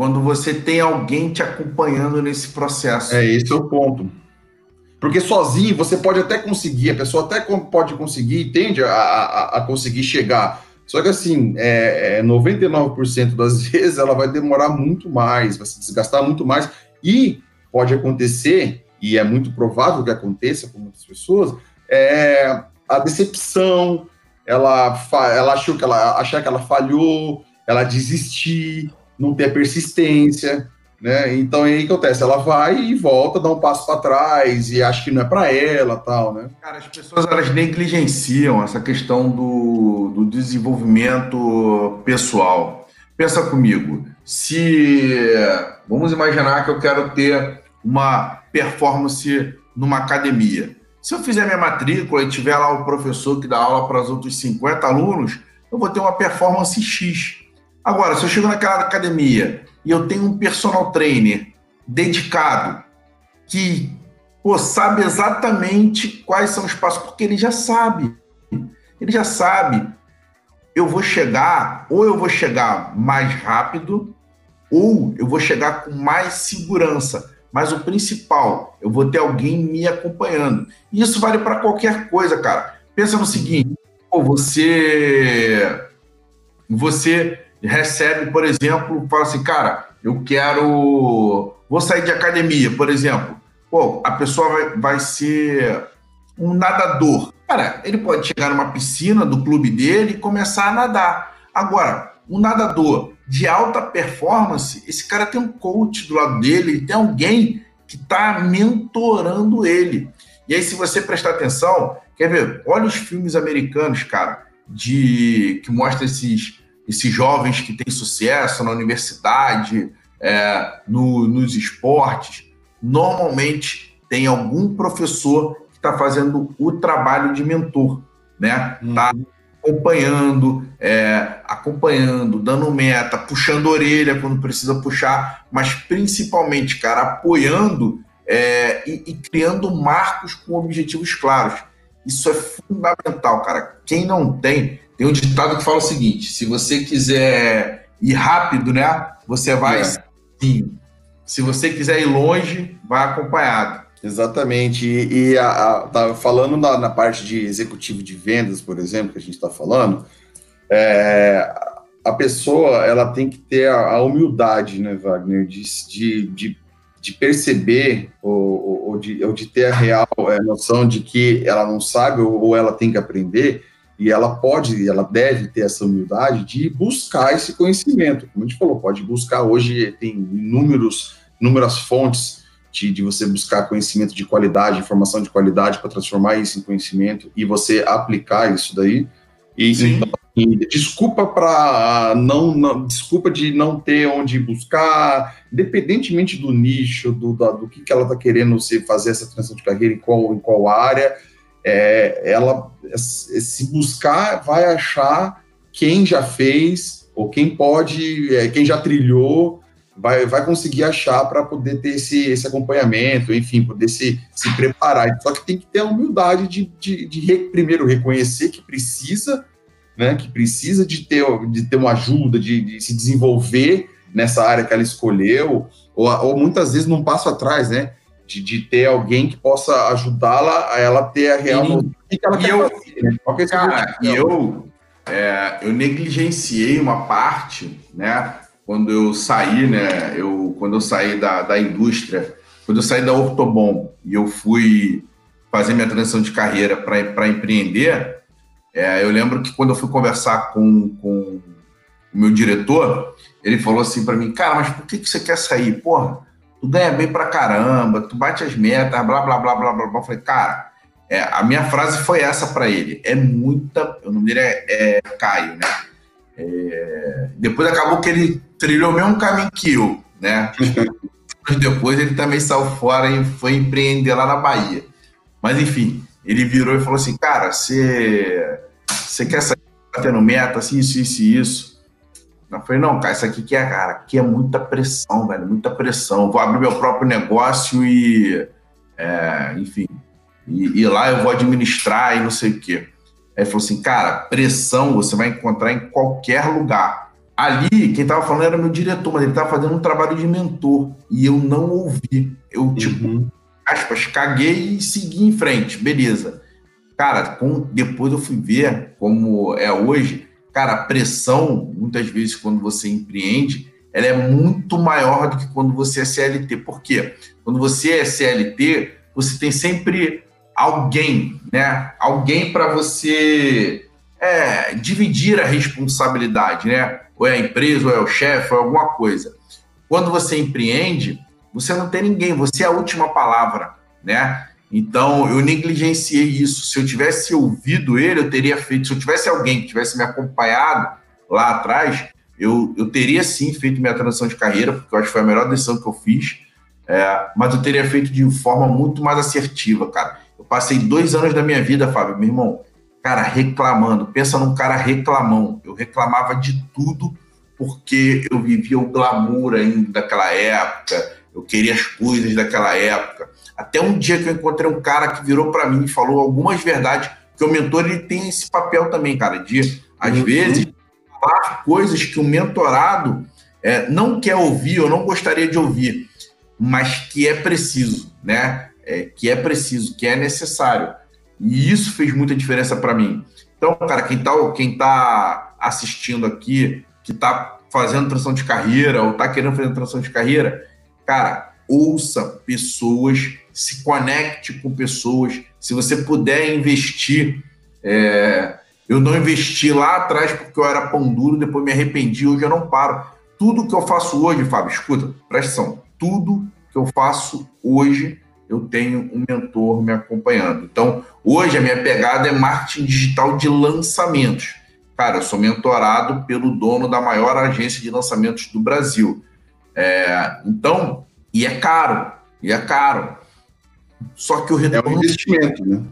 Quando você tem alguém te acompanhando nesse processo. É esse é o ponto. Porque sozinho você pode até conseguir, a pessoa até pode conseguir, tende a, a, a conseguir chegar. Só que assim, é, é 99% das vezes ela vai demorar muito mais, vai se desgastar muito mais. E pode acontecer, e é muito provável que aconteça com muitas pessoas, é a decepção, ela, ela achou que ela achar que ela falhou, ela desistir, não ter persistência. Né? Então aí que acontece, ela vai e volta, dá um passo para trás e acha que não é para ela, tal, né? Cara, as pessoas elas negligenciam essa questão do, do desenvolvimento pessoal. Pensa comigo, se vamos imaginar que eu quero ter uma performance numa academia. Se eu fizer minha matrícula e tiver lá o professor que dá aula para os outros 50 alunos, eu vou ter uma performance X. Agora, se eu chego naquela academia e eu tenho um personal trainer dedicado que pô, sabe exatamente quais são os passos, porque ele já sabe. Ele já sabe. Eu vou chegar, ou eu vou chegar mais rápido, ou eu vou chegar com mais segurança. Mas o principal, eu vou ter alguém me acompanhando. E isso vale para qualquer coisa, cara. Pensa no seguinte: pô, você você recebe, por exemplo, fala assim, cara, eu quero. Vou sair de academia, por exemplo. Pô, a pessoa vai, vai ser um nadador. Cara, ele pode chegar numa piscina do clube dele e começar a nadar. Agora, um nadador de alta performance, esse cara tem um coach do lado dele, tem alguém que está mentorando ele. E aí, se você prestar atenção, quer ver? Olha os filmes americanos, cara, de que mostra esses esses jovens que têm sucesso na universidade, é, no, nos esportes, normalmente tem algum professor que está fazendo o trabalho de mentor, né? Está uhum. acompanhando, é, acompanhando, dando meta, puxando orelha quando precisa puxar, mas principalmente, cara, apoiando é, e, e criando marcos com objetivos claros. Isso é fundamental, cara. Quem não tem, tem um ditado que fala o seguinte: se você quiser ir rápido, né? Você vai é. sim. Se você quiser ir longe, vai acompanhado. Exatamente. E, e a, a, tá falando na, na, parte de executivo de vendas, por exemplo, que a gente está falando, é, a pessoa ela tem que ter a, a humildade, né, Wagner, de, de, de, de perceber ou, ou, de, ou de ter a real é, noção de que ela não sabe ou, ou ela tem que aprender e ela pode, ela deve ter essa humildade de buscar esse conhecimento. Como a gente falou, pode buscar hoje, tem inúmeros, inúmeras fontes de, de você buscar conhecimento de qualidade, informação de qualidade para transformar isso em conhecimento e você aplicar isso daí. E, então, desculpa para não, não, desculpa de não ter onde buscar, independentemente do nicho, do, da, do que, que ela está querendo se fazer essa transição de carreira em qual, em qual área, é, ela se buscar vai achar quem já fez ou quem pode, é, quem já trilhou, vai, vai conseguir achar para poder ter esse, esse acompanhamento, enfim, poder se, se preparar. Só que tem que ter a humildade de, de, de re, primeiro reconhecer que precisa, né, que precisa de ter, de ter uma ajuda, de, de se desenvolver nessa área que ela escolheu, ou, ou muitas vezes num passo atrás, né? de, de ter alguém que possa ajudá-la a ela ter a real noção que ela quer eu, fazer, né? É cara, e eu, é, eu negligenciei uma parte, né? Quando eu saí, né? Eu, quando eu saí da, da indústria, quando eu saí da Ortobon e eu fui fazer minha transição de carreira para empreender, é, eu lembro que quando eu fui conversar com, com o meu diretor, ele falou assim para mim, cara, mas por que, que você quer sair? Porra, tu ganha bem pra caramba, tu bate as metas, blá, blá, blá, blá, blá, blá. Eu falei, cara, é, a minha frase foi essa para ele. É muita. O nome dele é, é Caio, né? É, depois acabou que ele trilhou o mesmo caminho que eu, né? depois ele também saiu fora e foi empreender lá na Bahia. Mas enfim, ele virou e falou assim: Cara, você quer sair batendo meta, assim, isso, isso e isso. Eu falei, não, cara, isso aqui que é, cara, aqui é muita pressão, velho, muita pressão. Vou abrir meu próprio negócio e, é, enfim, e, e, lá eu vou administrar e não sei o quê. Aí ele falou assim, cara, pressão você vai encontrar em qualquer lugar. Ali, quem tava falando era meu diretor, mas ele tava fazendo um trabalho de mentor e eu não ouvi. Eu, tipo, aspas, caguei e segui em frente, beleza. Cara, com, depois eu fui ver como é hoje, cara, a pressão, muitas vezes, quando você empreende, ela é muito maior do que quando você é CLT. Por quê? Quando você é CLT, você tem sempre alguém, né? Alguém para você é, dividir a responsabilidade, né? Ou é a empresa, ou é o chefe, ou é alguma coisa. Quando você empreende, você não tem ninguém, você é a última palavra, né? Então, eu negligenciei isso. Se eu tivesse ouvido ele, eu teria feito. Se eu tivesse alguém que tivesse me acompanhado lá atrás, eu, eu teria sim feito minha transição de carreira, porque eu acho que foi a melhor decisão que eu fiz. É, mas eu teria feito de forma muito mais assertiva, cara. Eu passei dois anos da minha vida, Fábio, meu irmão, cara, reclamando. Pensa num cara reclamão. Eu reclamava de tudo porque eu vivia o glamour ainda daquela época, eu queria as coisas daquela época. Até um dia que eu encontrei um cara que virou para mim e falou algumas verdades, que o mentor ele tem esse papel também, cara, de às uhum. vezes falar coisas que o mentorado é, não quer ouvir ou não gostaria de ouvir, mas que é preciso, né? É, que é preciso, que é necessário. E isso fez muita diferença para mim. Então, cara, quem tá, quem tá assistindo aqui, que tá fazendo transição de carreira ou tá querendo fazer transição de carreira, cara, ouça pessoas, se conecte com pessoas. Se você puder investir, é, eu não investi lá atrás porque eu era pão duro, depois me arrependi, hoje eu não paro. Tudo que eu faço hoje, Fábio, escuta, presta atenção, tudo que eu faço hoje, eu tenho um mentor me acompanhando. Então, hoje a minha pegada é marketing digital de lançamentos. Cara, eu sou mentorado pelo dono da maior agência de lançamentos do Brasil. É, então, e é caro, e é caro. Só que o retorno. É um investimento, né?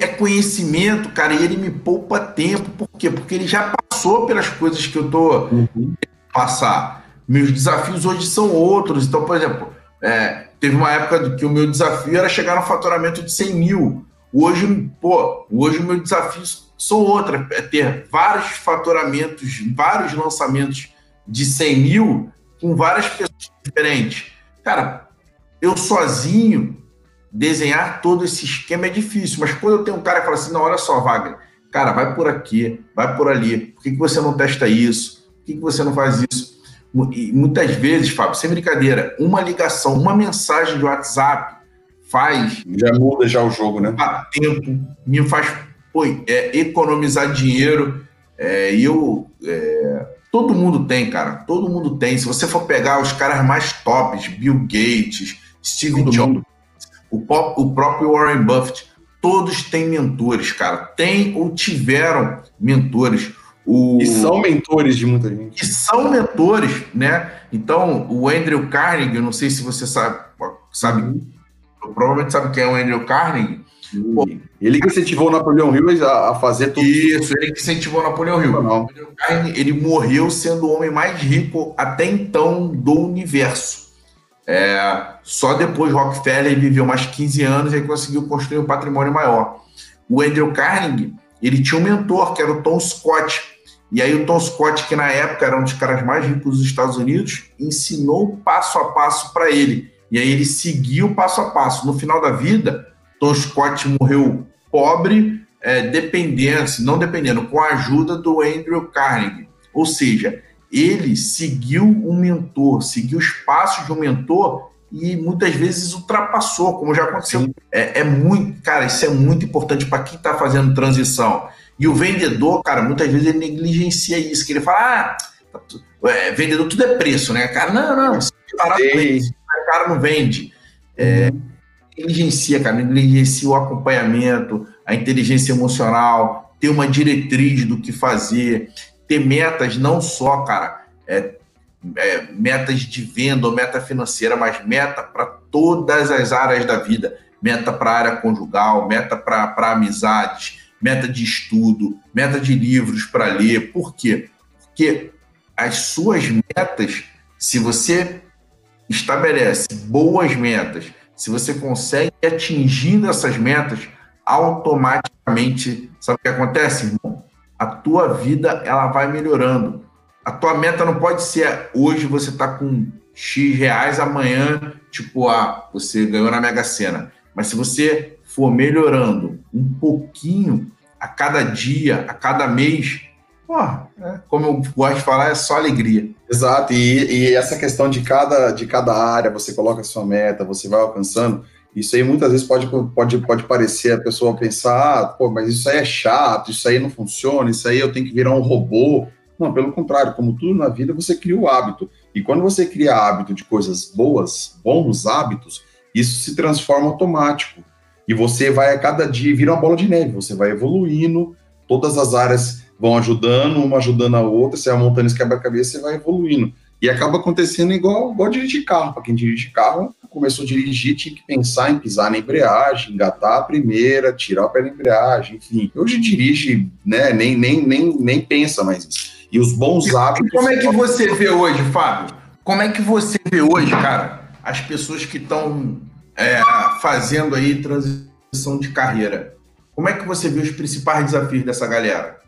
é conhecimento, cara, e ele me poupa tempo. Por quê? Porque ele já passou pelas coisas que eu tô uhum. passar. Meus desafios hoje são outros. Então, por exemplo, é, teve uma época que o meu desafio era chegar no faturamento de 100 mil. Hoje, pô, hoje o meu desafio são outros. É ter vários faturamentos, vários lançamentos de 100 mil com várias pessoas diferentes. Cara, eu sozinho desenhar todo esse esquema é difícil, mas quando eu tenho um cara que fala assim, não, olha só, Wagner, cara, vai por aqui, vai por ali, por que, que você não testa isso? Por que, que você não faz isso? E muitas vezes, Fábio, sem brincadeira, uma ligação, uma mensagem de WhatsApp faz. Já muda já o jogo, né? Tempo, me faz pô, é, economizar dinheiro. É, e eu. É, todo mundo tem, cara. Todo mundo tem. Se você for pegar os caras mais tops, Bill Gates, Steve todo Jobs, o, o próprio Warren Buffett, todos têm mentores, cara. Tem ou tiveram mentores. O... E são mentores de muita gente. E são mentores, né? Então, o Andrew Carnegie, não sei se você sabe, sabe uhum. provavelmente sabe quem é o Andrew Carnegie. Pô, ele que incentivou o Napoleão Hill a, fazer tudo isso. ele que incentivou o Napoleão Hill. Não. O Andrew Carnegie, ele morreu sendo o homem mais rico até então do universo. É, só depois Rockefeller viveu mais 15 anos e conseguiu construir um patrimônio maior. O Andrew Carnegie, ele tinha um mentor, que era o Tom Scott. E aí o Tom Scott, que na época era um dos caras mais ricos dos Estados Unidos, ensinou passo a passo para ele. E aí ele seguiu passo a passo. No final da vida, Tom Scott morreu pobre, é, dependendo, não dependendo, com a ajuda do Andrew Carnegie. Ou seja, ele seguiu um mentor, seguiu os passos de um mentor e muitas vezes ultrapassou, como já aconteceu. É, é, muito, cara, isso é muito importante para quem está fazendo transição. E o vendedor, cara, muitas vezes ele negligencia isso, que ele fala, ah, tá é, vendedor tudo é preço, né? Cara, não, não, se parar o cara não vende. É, uhum. Negligencia, cara, negligencia o acompanhamento, a inteligência emocional, ter uma diretriz do que fazer ter metas não só, cara, é, é, metas de venda ou meta financeira, mas meta para todas as áreas da vida. Meta para a área conjugal, meta para amizades, meta de estudo, meta de livros para ler. Por quê? Porque as suas metas, se você estabelece boas metas, se você consegue atingindo essas metas, automaticamente, sabe o que acontece, irmão? a tua vida ela vai melhorando. A tua meta não pode ser hoje você está com X reais amanhã, tipo, ah, você ganhou na Mega Sena. Mas se você for melhorando um pouquinho a cada dia, a cada mês, porra, é, como eu gosto de falar, é só alegria. Exato, e, e, essa questão de cada, de cada área, você coloca a sua meta, você vai alcançando, isso aí muitas vezes pode, pode, pode parecer a pessoa pensar, ah, pô, mas isso aí é chato, isso aí não funciona, isso aí eu tenho que virar um robô. Não, pelo contrário, como tudo na vida, você cria o hábito. E quando você cria hábito de coisas boas, bons hábitos, isso se transforma automático. E você vai a cada dia, vira uma bola de neve, você vai evoluindo, todas as áreas vão ajudando, uma ajudando a outra, você vai montando esse quebra-cabeça e vai evoluindo. E acaba acontecendo igual, igual dirigir carro. Para quem dirige carro, começou a dirigir, tinha que pensar em pisar na embreagem, engatar a primeira, tirar o pé da embreagem, enfim. Hoje dirige, né, nem, nem, nem, nem pensa mais isso. E os bons hábitos. E como é que você vê hoje, Fábio? Como é que você vê hoje, cara, as pessoas que estão é, fazendo aí transição de carreira? Como é que você vê os principais desafios dessa galera?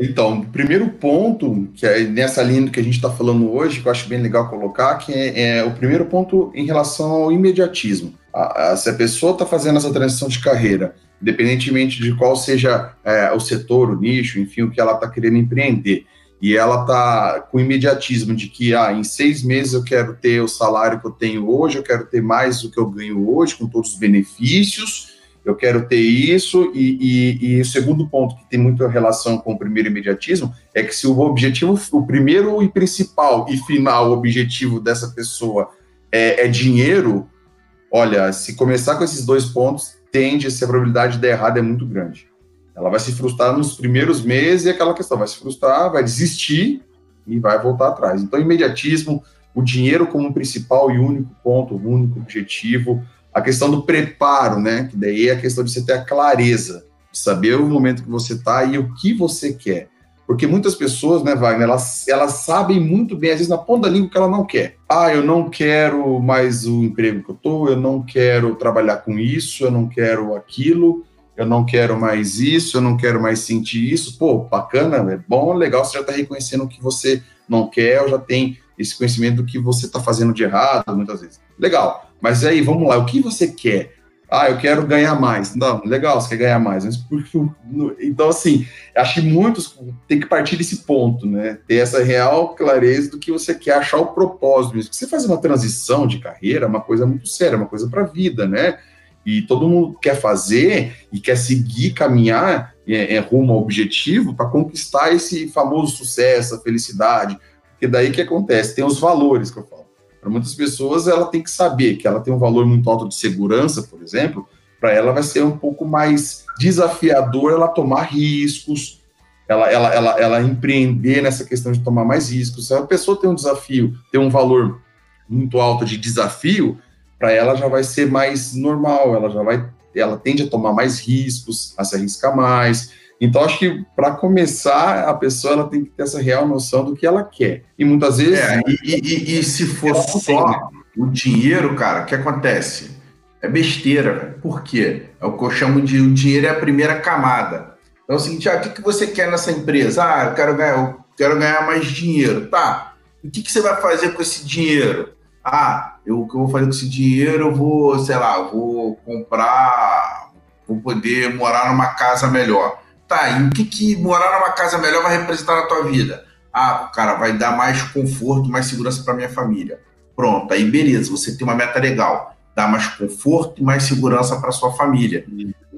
Então, o primeiro ponto, que é nessa linha que a gente está falando hoje, que eu acho bem legal colocar, que é, é o primeiro ponto em relação ao imediatismo. A, a, se a pessoa está fazendo essa transição de carreira, independentemente de qual seja é, o setor, o nicho, enfim, o que ela está querendo empreender, e ela está com imediatismo de que ah, em seis meses eu quero ter o salário que eu tenho hoje, eu quero ter mais do que eu ganho hoje, com todos os benefícios, eu quero ter isso, e, e, e, o segundo ponto, que tem muita relação com o primeiro imediatismo, é que se o objetivo, o primeiro e principal e final objetivo dessa pessoa é, é dinheiro, olha, se começar com esses dois pontos, tende, a probabilidade de dar errado é muito grande. Ela vai se frustrar nos primeiros meses e aquela questão, vai se frustrar, vai desistir e vai voltar atrás. Então, imediatismo, o dinheiro como principal e único ponto, único objetivo, a questão do preparo, né? Que daí é a questão de você ter a clareza, saber o momento que você está e o que você quer. Porque muitas pessoas, né, Wagner, elas, elas sabem muito bem, às vezes na ponta da língua, que ela não quer. Ah, eu não quero mais o emprego que eu estou, eu não quero trabalhar com isso, eu não quero aquilo, eu não quero mais isso, eu não quero mais sentir isso. Pô, bacana, é bom, legal, você já está reconhecendo o que você não quer, ou já tem esse conhecimento do que você está fazendo de errado, muitas vezes. Legal. Mas aí, vamos lá, o que você quer? Ah, eu quero ganhar mais. Não, legal, você quer ganhar mais. Mas então, assim, acho que muitos têm que partir desse ponto, né? Ter essa real clareza do que você quer, achar o propósito. Porque você fazer uma transição de carreira é uma coisa muito séria, uma coisa para a vida, né? E todo mundo quer fazer e quer seguir, caminhar é, é rumo ao objetivo para conquistar esse famoso sucesso, a felicidade. Porque daí que acontece? Tem os valores que eu falo. Para muitas pessoas, ela tem que saber que ela tem um valor muito alto de segurança, por exemplo, para ela vai ser um pouco mais desafiador ela tomar riscos, ela, ela, ela, ela empreender nessa questão de tomar mais riscos. Se a pessoa tem um desafio, tem um valor muito alto de desafio, para ela já vai ser mais normal, ela já vai, ela tende a tomar mais riscos, a se arriscar mais. Então, acho que para começar, a pessoa ela tem que ter essa real noção do que ela quer. E muitas vezes. É, e, e, e, se for só o dinheiro, cara, o que acontece? É besteira, Por quê? É o que eu chamo de o dinheiro é a primeira camada. Então é o seguinte: ah, o que, que você quer nessa empresa? Ah, eu quero ganhar, eu quero ganhar mais dinheiro. Tá. O que, que você vai fazer com esse dinheiro? Ah, eu, o que eu vou fazer com esse dinheiro? Eu vou, sei lá, vou comprar, vou poder morar numa casa melhor. Tá, e o que, que morar numa casa melhor vai representar na tua vida? Ah, cara, vai dar mais conforto, mais segurança para minha família. Pronto, aí beleza, você tem uma meta legal. Dá mais conforto e mais segurança para sua família.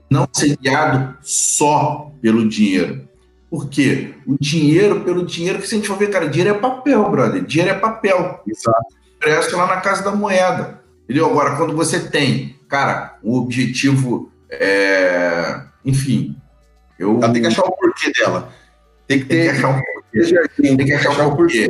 Não ser guiado só pelo dinheiro. Por quê? O dinheiro, pelo dinheiro, que se a gente for ver, cara, dinheiro é papel, brother. Dinheiro é papel. Exato. Impresso lá na casa da moeda. Entendeu? Agora, quando você tem, cara, um objetivo, é... enfim, eu... Ela tem que achar o porquê dela. Tem que, ter, tem que achar o porquê. Tem que achar o porquê.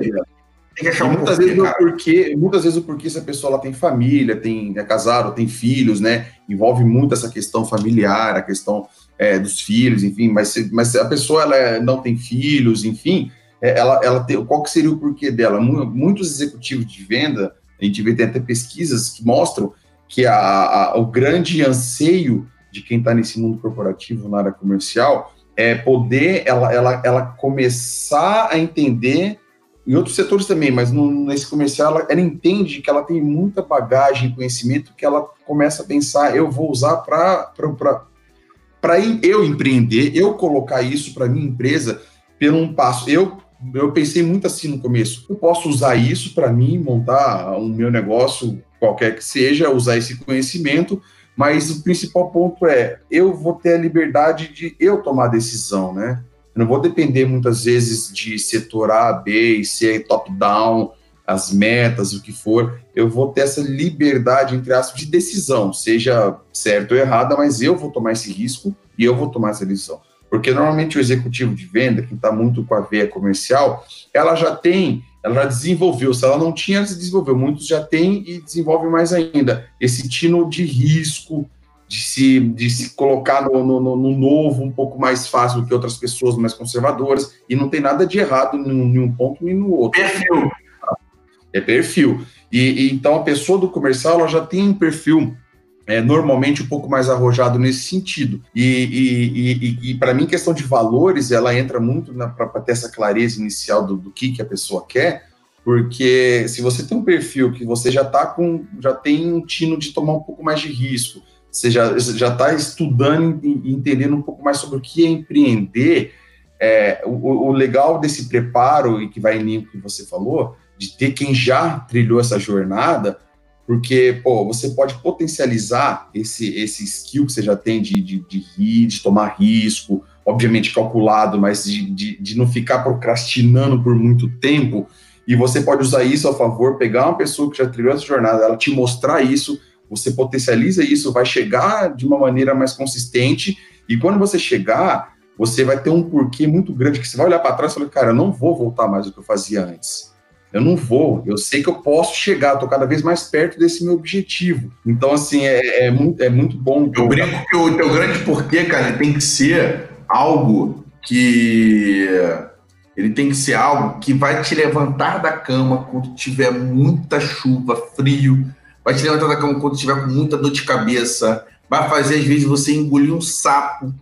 Tem que achar muitas porquê, vezes o porquê, muitas vezes o porquê se a pessoa ela tem família, tem é casado, tem filhos, né? Envolve muito essa questão familiar, a questão é, dos filhos, enfim. Mas se, mas se a pessoa ela não tem filhos, enfim, é, ela, ela tem, qual que seria o porquê dela? Muitos executivos de venda, a gente vê tem até pesquisas que mostram que a, a, o grande anseio de quem está nesse mundo corporativo, na área comercial, é poder ela, ela, ela começar a entender em outros setores também, mas no, nesse comercial ela, ela, entende que ela tem muita bagagem, conhecimento que ela começa a pensar, eu vou usar para para eu empreender, eu colocar isso para minha empresa pelo um passo. Eu eu pensei muito assim no começo. Eu posso usar isso para mim montar o meu negócio, qualquer que seja, usar esse conhecimento, mas o principal ponto é eu vou ter a liberdade de eu tomar a decisão, né? Eu não vou depender muitas vezes de setor A, B C, top-down, as metas, o que for. Eu vou ter essa liberdade, entre aspas, de decisão, seja certo ou errada, mas eu vou tomar esse risco e eu vou tomar essa decisão. Porque normalmente o executivo de venda, que está muito com a veia comercial, ela já tem, ela já desenvolveu. Se ela não tinha, ela se desenvolveu. Muitos já têm e desenvolvem mais ainda. Esse tino de risco, de se, de se colocar no, no, no, novo um pouco mais fácil do que outras pessoas mais conservadoras, e não tem nada de errado em um ponto nem no outro. Perfil. É perfil. E, e, então a pessoa do comercial ela já tem um perfil é, normalmente um pouco mais arrojado nesse sentido. E, e, e, e para mim, questão de valores, ela entra muito para ter essa clareza inicial do, do que, que a pessoa quer, porque se você tem um perfil que você já tá com, já tem um tino de tomar um pouco mais de risco, você já está estudando e entendendo um pouco mais sobre o que é empreender, é, o, o, legal desse preparo, e que vai em linha com o que você falou, de ter quem já trilhou essa jornada, porque, pô, você pode potencializar esse, esse skill que você já tem de, de, de rir, de tomar risco, obviamente calculado, mas de, de, de não ficar procrastinando por muito tempo, e você pode usar isso a favor, pegar uma pessoa que já trilhou essa jornada, ela te mostrar isso, você potencializa isso, vai chegar de uma maneira mais consistente, e quando você chegar, você vai ter um porquê muito grande, que você vai olhar para trás e falar, cara, eu não vou voltar mais do que eu fazia antes. Eu não vou, eu sei que eu posso chegar, estou cada vez mais perto desse meu objetivo. Então, assim, é, é, muito, é muito bom. Eu brinco que o teu grande porquê, cara, tem que ser algo que. Ele tem que ser algo que vai te levantar da cama quando tiver muita chuva, frio, vai te levantar da cama quando tiver com muita dor de cabeça, vai fazer às vezes você engolir um sapo,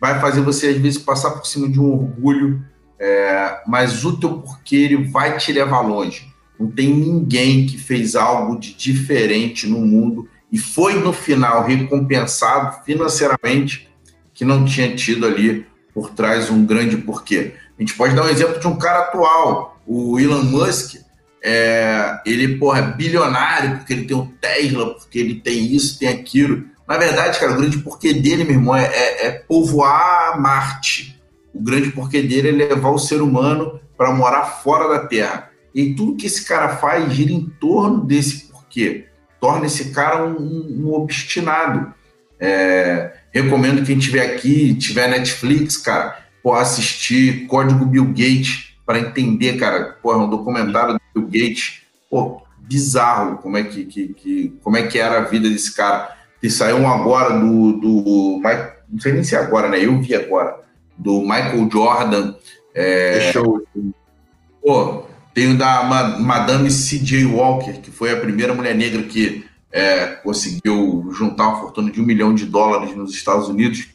vai fazer você às vezes passar por cima de um orgulho, é, mas o teu porquê ele vai te levar longe. Não tem ninguém que fez algo de diferente no mundo e foi no final recompensado financeiramente que não tinha tido ali por trás um grande porquê. A gente pode dar um exemplo de um cara atual, o Elon Musk, é, ele, porra, é bilionário porque ele tem um Tesla, porque ele tem isso, tem aquilo. Na verdade, cara, o grande porquê dele, meu irmão, é, é, é povoar Marte. O grande porquê dele é levar o ser humano para morar fora da Terra. E tudo que esse cara faz gira em torno desse porquê. Torna esse cara um, um obstinado. É, recomendo quem tiver aqui, tiver Netflix, cara, pode assistir Código Bill Gates para entender, cara, porra, um documentário do Bill Gates, pô, bizarro como é que, que, que, como é que era a vida desse cara. Que saiu um agora do, do. Não sei nem se é agora, né? Eu vi agora. Do Michael Jordan. É, é show. Pô, tem o da Madame C.J. Walker, que foi a primeira mulher negra que é, conseguiu juntar uma fortuna de um milhão de dólares nos Estados Unidos.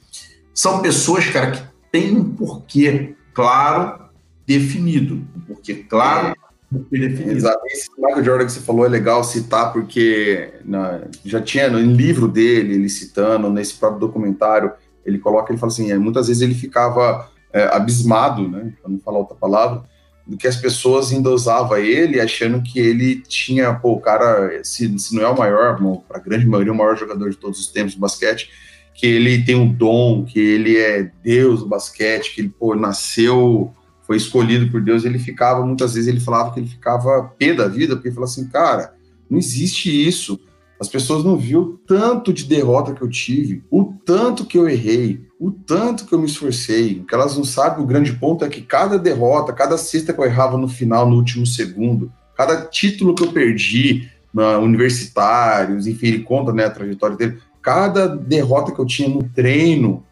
São pessoas, cara, que têm um porquê claro definido. Porque, claro, porque definido. Exato. Esse Michael Jordan que você falou é legal citar, porque na, já tinha no livro dele, ele citando, nesse próprio documentário, ele coloca, ele fala assim, é, muitas vezes ele ficava é, abismado, né, para não falar outra palavra, do que as pessoas endosavam ele, achando que ele tinha, pô, o cara, se, se não é o maior, para a grande maioria, o maior jogador de todos os tempos do basquete, que ele tem um dom, que ele é Deus do basquete, que ele, pô, nasceu foi escolhido por Deus, ele ficava, muitas vezes ele falava que ele ficava pé da vida, porque ele falava assim, cara, não existe isso. As pessoas não viram o tanto de derrota que eu tive, o tanto que eu errei, o tanto que eu me esforcei. O que elas não sabem, o grande ponto é que cada derrota, cada cesta que eu errava no final, no último segundo, cada título que eu perdi, na universitários, enfim, ele conta né, a trajetória dele, cada derrota que eu tinha no treino,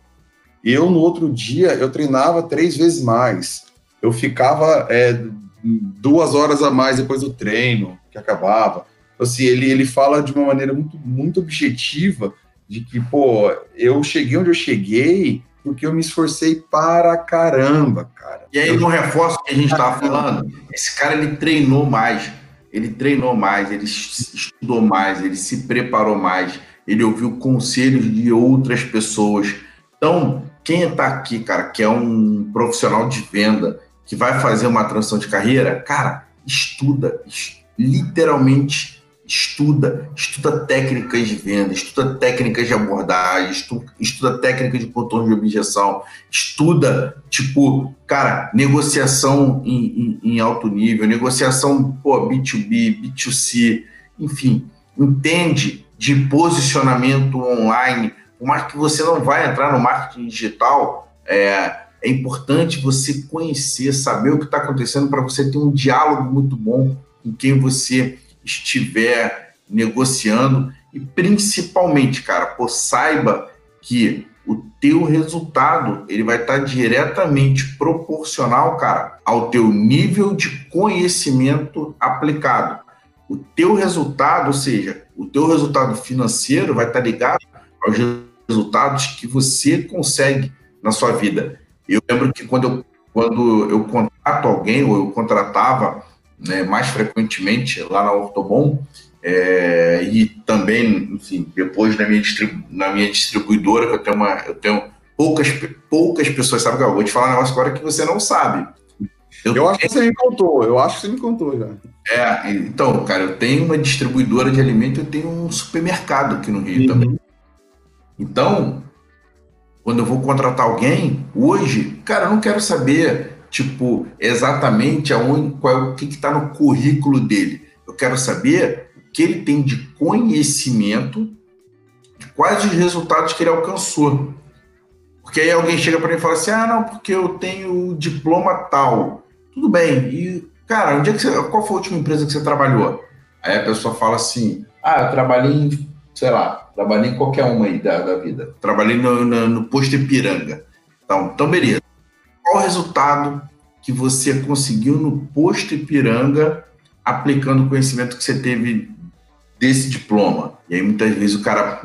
eu no outro dia eu treinava três vezes mais eu ficava é, duas horas a mais depois do treino, que acabava. Assim, ele, ele fala de uma maneira muito, muito objetiva de que, pô, eu cheguei onde eu cheguei porque eu me esforcei para caramba, cara. E aí, no reforço que a gente estava falando, esse cara ele treinou mais, ele treinou mais, ele estudou mais, ele se preparou mais, ele ouviu conselhos de outras pessoas. Então, quem está aqui, cara, que é um profissional de venda, que vai fazer uma transição de carreira, cara, estuda, literalmente estuda, estuda técnicas de venda, estuda técnicas de abordagem, estuda, estuda técnicas de contorno de objeção, estuda, tipo, cara, negociação em, em, em alto nível, negociação, pô, B2B, B2C, enfim, entende de posicionamento online, por mais que você não vai entrar no marketing digital, é, é importante você conhecer, saber o que está acontecendo para você ter um diálogo muito bom com quem você estiver negociando e principalmente, cara, pô, saiba que o teu resultado ele vai estar diretamente proporcional, cara, ao teu nível de conhecimento aplicado. O teu resultado, ou seja, o teu resultado financeiro vai estar ligado aos resultados que você consegue na sua vida. Eu lembro que quando eu, quando eu contrato alguém, ou eu contratava né, mais frequentemente lá na Ortobon, é, e também, enfim, depois na minha, na minha distribuidora, que eu tenho, uma, eu tenho poucas, poucas pessoas, sabe, que eu vou te falar um negócio agora que você não sabe. Eu, eu acho que você me contou, eu acho que você me contou já. É, então, cara, eu tenho uma distribuidora de alimento e eu tenho um supermercado aqui no Rio uhum. também. Então, quando eu vou contratar alguém, hoje, cara, eu não quero saber tipo, exatamente aonde, qual, é o que está no currículo dele. Eu quero saber o que ele tem de conhecimento, de quais os resultados que ele alcançou. Porque aí alguém chega para mim e fala assim: ah, não, porque eu tenho diploma tal. Tudo bem. E, cara, onde é que você, qual foi a última empresa que você trabalhou? Aí a pessoa fala assim: ah, eu trabalhei em, sei lá, trabalhei em qualquer uma aí da, da vida. Trabalhei no, no, no posto Ipiranga. Então, então, beleza qual o resultado que você conseguiu no posto Ipiranga aplicando o conhecimento que você teve desse diploma. E aí muitas vezes o cara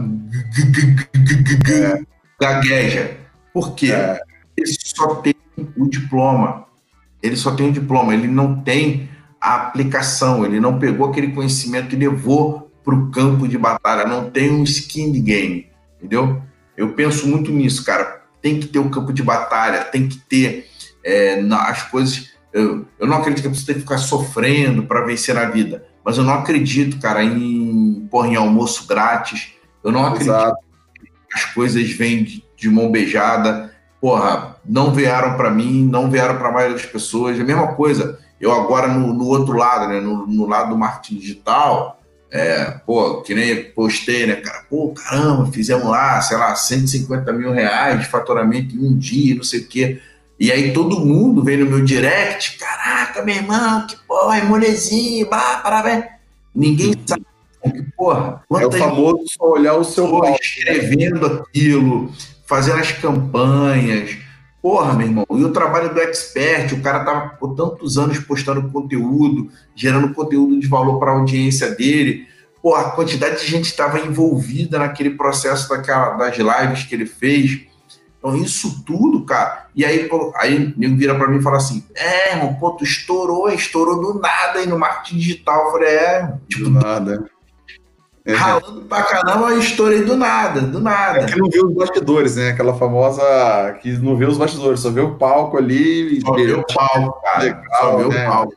gagueja. Por quê? É. Ele só tem o diploma. Ele só tem o diploma, ele não tem a aplicação, ele não pegou aquele conhecimento e levou para o campo de batalha, não tem um skin game, entendeu? Eu penso muito nisso, cara tem que ter um campo de batalha, tem que ter é, as coisas. Eu, eu não acredito que você tem que ficar sofrendo para vencer na vida, mas eu não acredito, cara, em, porra, em almoço grátis. Eu não acredito Exato. que as coisas vêm de, de mão beijada. Porra, não vieram para mim, não vieram para a maioria das pessoas. É a mesma coisa. Eu agora no, no outro lado, né, no, no lado do marketing digital, é, pô, que nem postei, né, cara? Pô, caramba, fizemos lá, sei lá, 150 mil reais de faturamento em um dia, não sei o quê. E aí todo mundo vem no meu direct, caraca, meu irmão, que porra, é molezinho, bah, parabéns. Ninguém sabe que porra. É o famoso só olhar o seu escrevendo aquilo, fazendo as campanhas, Porra, meu irmão, e o trabalho do expert, o cara tava por tantos anos postando conteúdo, gerando conteúdo de valor para a audiência dele. Porra, a quantidade de gente estava envolvida naquele processo daquela, das lives que ele fez. Então, isso tudo, cara. E aí, pô, aí nego vira para mim e fala assim: é, irmão, pô, tu estourou, estourou do nada aí no marketing digital. Eu falei, é, tipo, do nada. É. Ralando pra caramba, eu estourei do nada, do nada. É que não vê os bastidores, né? Aquela famosa que não vê os bastidores, só vê o palco ali. Só vê o palco, cara. Legal, só vê né? o palco.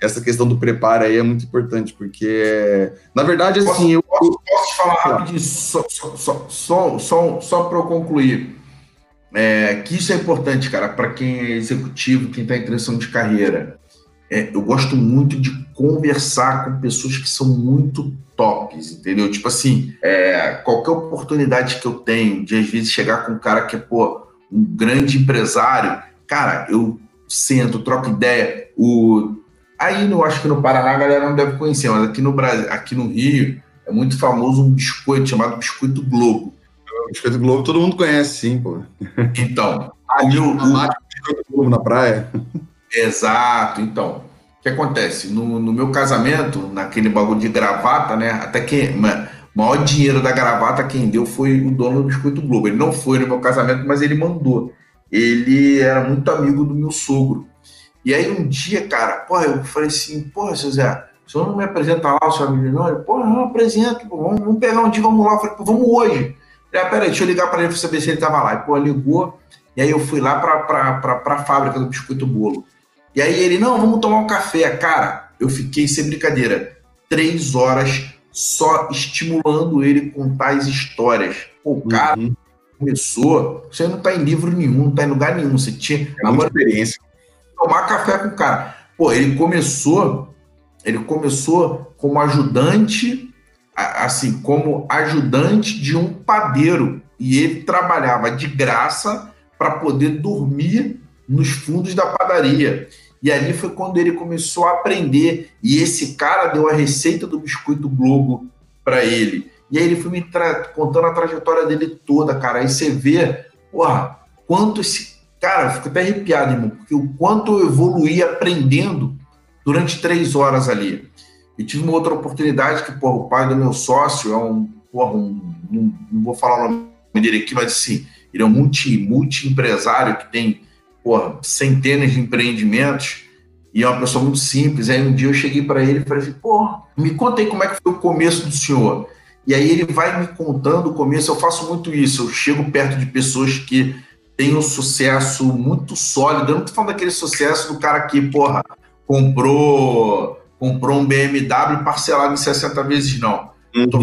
Essa questão do preparo aí é muito importante, porque, na verdade, assim. Posso, eu... posso, posso te falar rapidinho, só, só, só, só, só para eu concluir. É, que isso é importante, cara, para quem é executivo, quem está em transição de carreira. É, eu gosto muito de conversar com pessoas que são muito tops, entendeu? Tipo assim, é, qualquer oportunidade que eu tenho de às vezes chegar com um cara que é, pô, um grande empresário, cara, eu sento, troco ideia. O... Aí eu acho que no Paraná a galera não deve conhecer, mas aqui no Brasil, aqui no Rio, é muito famoso um biscoito chamado Biscoito Globo. O Biscoito Globo todo mundo conhece, sim, pô. Então, o meu. O... Biscoito Globo na praia. Exato, então que acontece? No, no, meu casamento, naquele bagulho de gravata, né? Até que O maior dinheiro da gravata quem deu foi o dono do Biscoito Globo. Ele não foi no meu casamento, mas ele mandou. Ele era muito amigo do meu sogro. E aí um dia, cara, porra, eu falei assim, porra, seu Zé, o senhor não me apresenta lá, o senhor me não? Ele, porra, não apresento, pô, vamos, vamos, pegar um dia, vamos lá. Eu falei, pô, vamos hoje. Ele, ah, peraí, deixa eu ligar para ele para saber se ele tava lá. E, pô, ligou, e aí eu fui lá para a fábrica do Biscoito Bolo. E aí ele, não, vamos tomar um café. Cara, eu fiquei, sem brincadeira, três horas só estimulando ele com tais histórias. Pô, o cara uhum. começou, você não tá em livro nenhum, não tá em lugar nenhum, você tinha... É uma experiência. Tomar café com o cara. Pô, ele começou, ele começou como ajudante, assim, como ajudante de um padeiro. E ele trabalhava de graça para poder dormir nos fundos da padaria. E ali foi quando ele começou a aprender. E esse cara deu a receita do biscoito Globo para ele. E aí ele foi me contando a trajetória dele toda, cara. Aí você vê, porra, quanto esse. Cara, eu fico até arrepiado, irmão, porque o quanto eu evoluí aprendendo durante três horas ali. E tive uma outra oportunidade que, porra, o pai do meu sócio é um. Porra, um, não, vou falar o nome dele aqui, mas assim, ele é um multi, multi empresário que tem porra, centenas de empreendimentos e é uma pessoa muito simples. Aí um dia eu cheguei para ele e falei assim: porra, me conta aí como é que foi o começo do senhor. E aí ele vai me contando o começo. Eu faço muito isso. Eu chego perto de pessoas que têm um sucesso muito sólido. Eu não tô falando daquele sucesso do cara que, porra, comprou, comprou um BMW parcelado em 60 vezes, não. Uhum. Tô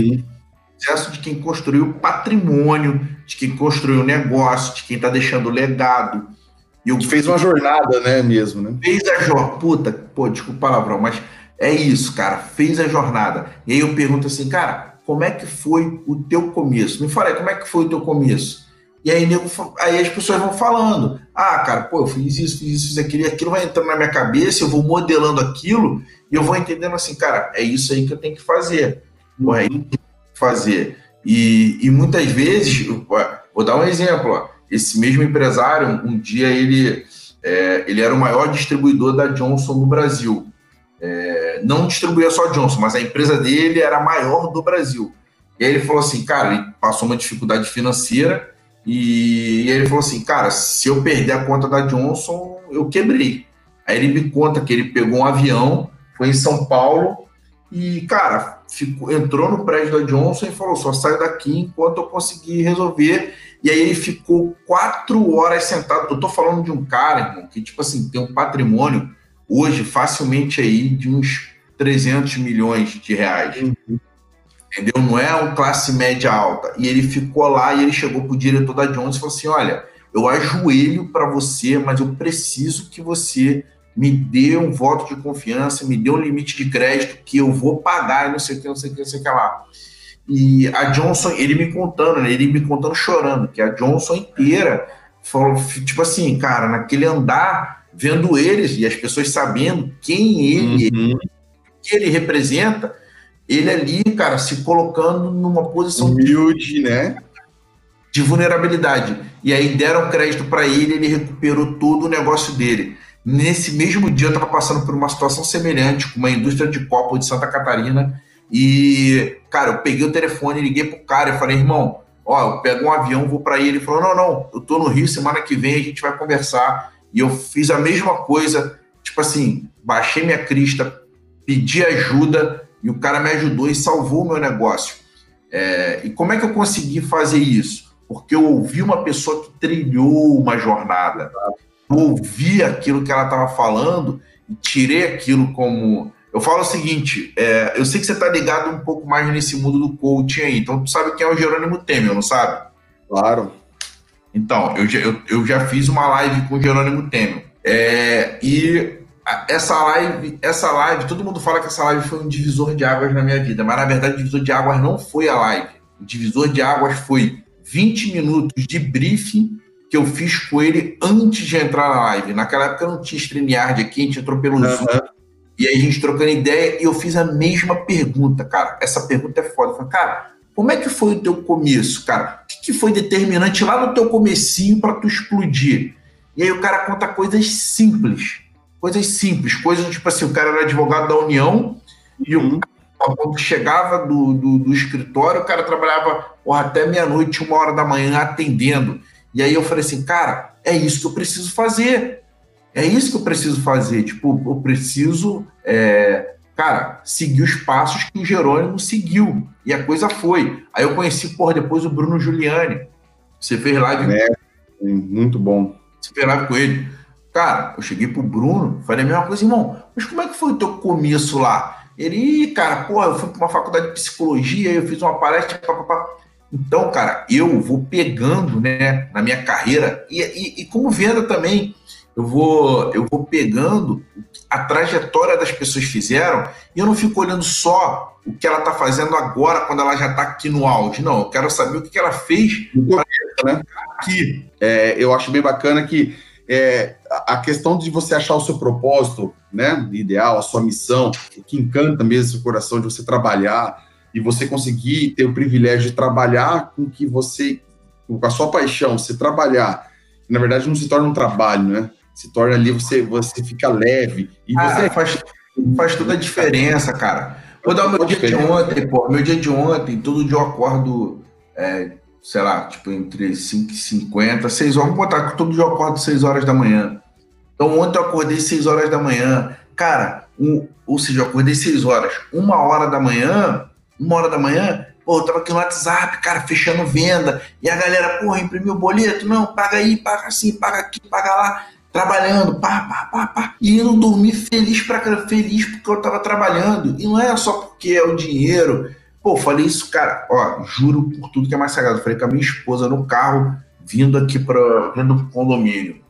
sucesso de quem construiu patrimônio, de quem construiu negócio, de quem está deixando legado. E eu, fez uma jornada, né, mesmo, né? Fez a jornada. Puta, pô, desculpa o palavrão, mas é isso, cara. Fez a jornada. E aí eu pergunto assim, cara, como é que foi o teu começo? Me fala aí, como é que foi o teu começo? E aí, nego, aí as pessoas vão falando. Ah, cara, pô, eu fiz isso, fiz isso, fiz aquilo, e aquilo vai entrando na minha cabeça, eu vou modelando aquilo, e eu vou entendendo assim, cara, é isso aí que eu tenho que fazer. Pô, é isso que eu tenho que fazer. E, e muitas vezes, vou dar um exemplo, ó esse mesmo empresário, um dia ele, é, ele era o maior distribuidor da Johnson no Brasil. É, não distribuía só Johnson, mas a empresa dele era a maior do Brasil. E aí ele falou assim, cara, ele passou uma dificuldade financeira e, e ele falou assim, cara, se eu perder a conta da Johnson, eu quebrei. Aí ele me conta que ele pegou um avião, foi em São Paulo e, cara, ficou, entrou no prédio da Johnson e falou, só saio daqui enquanto eu conseguir resolver e aí ele ficou quatro horas sentado. Eu tô falando de um cara, irmão, que, tipo assim, tem um patrimônio hoje facilmente aí de uns 300 milhões de reais. Uhum. Entendeu? Não é um classe média alta. E ele ficou lá e ele chegou pro diretor da Jones e falou assim: olha, eu ajoelho para você, mas eu preciso que você me dê um voto de confiança, me dê um limite de crédito que eu vou pagar e não sei o que, não sei o que, não sei o que lá. E a Johnson, ele me contando, né, ele me contando chorando, que a Johnson inteira falou, tipo assim, cara, naquele andar, vendo eles e as pessoas sabendo quem ele, uhum. que ele representa, ele ali, cara, se colocando numa posição humilde, de, né? De vulnerabilidade. E aí deram crédito para ele, ele recuperou todo o negócio dele. Nesse mesmo dia, eu estava passando por uma situação semelhante com uma indústria de copo de Santa Catarina e, cara, eu peguei o telefone, liguei pro cara e falei, irmão, ó, eu pego um avião, vou para ele. Ele falou, não, não, eu tô no Rio, semana que vem a gente vai conversar. E eu fiz a mesma coisa, tipo assim, baixei minha crista, pedi ajuda e o cara me ajudou e salvou o meu negócio. É, e como é que eu consegui fazer isso? Porque eu ouvi uma pessoa que trilhou uma jornada. Ouvi aquilo que ela estava falando e tirei aquilo como eu falo o seguinte, é, eu sei que você está ligado um pouco mais nesse mundo do coaching aí, então tu sabe quem é o Jerônimo Temer, não sabe? Claro. Então, eu, eu, eu já fiz uma live com o Jerônimo Temer. É, e essa live, essa live, todo mundo fala que essa live foi um divisor de águas na minha vida, mas na verdade o divisor de águas não foi a live. O divisor de águas foi 20 minutos de briefing que eu fiz com ele antes de entrar na live. Naquela época não tinha StreamYard aqui, a gente entrou pelo uhum. Zoom. E aí a gente trocando ideia e eu fiz a mesma pergunta, cara. Essa pergunta é foda. Eu falei, cara, como é que foi o teu começo, cara? O que, que foi determinante lá no teu comecinho para tu explodir? E aí o cara conta coisas simples. Coisas simples. Coisas tipo assim, o cara era advogado da União e o uhum. quando chegava do, do, do, escritório, o cara trabalhava porra, até meia-noite, uma hora da manhã, atendendo. E aí eu falei assim, cara, é isso que eu preciso fazer. É isso que eu preciso fazer. Tipo, eu preciso, é, cara, seguir os passos que o Jerônimo seguiu. E a coisa foi. Aí eu conheci, porra, depois o Bruno Giuliani. Você fez live. É, muito bom. Você fez live com ele. Cara, eu cheguei pro Bruno, falei a mesma coisa, irmão, mas como é que foi o teu começo lá? Ele, cara, pô, eu fui para uma faculdade de psicologia, eu fiz uma palestra, papapá. Então, cara, eu vou pegando, né, na minha carreira, e, e, e como venda também, eu vou, eu vou pegando a trajetória das pessoas fizeram e eu não fico olhando só o que ela está fazendo agora, quando ela já está aqui no auge. Não, eu quero saber o que, que ela fez né? aqui. É, eu acho bem bacana que é, a questão de você achar o seu propósito, né, ideal, a sua missão, o que encanta mesmo o coração de você trabalhar e você conseguir ter o privilégio de trabalhar com que você, com a sua paixão, você trabalhar, na verdade não se torna um trabalho, né? Se torna ali você você fica leve e ah, você faz faz toda a diferença, cara. Vou dar o meu dia de ontem, pô. Meu dia de ontem, todo dia eu acordo é, sei lá, tipo, entre 5 e 50, 6 horas. Vamos botar todo dia eu acordo 6 horas da manhã. Então ontem eu acordei 6 horas da manhã. Cara, um, ou seja, eu acordei 6 horas. Uma hora da manhã, uma hora da manhã, pô, eu tava aqui no WhatsApp, cara, fechando venda. E a galera, pô, imprimiu o boleto? Não, paga aí, paga assim, paga aqui, paga lá. Trabalhando, pá, pá, pá, pá. E eu não dormi feliz pra feliz porque eu tava trabalhando. E não é só porque é o dinheiro Pô, falei isso, cara, ó, juro por tudo que é mais sagrado. Falei com a minha esposa no carro, vindo aqui para vindo pro condomínio.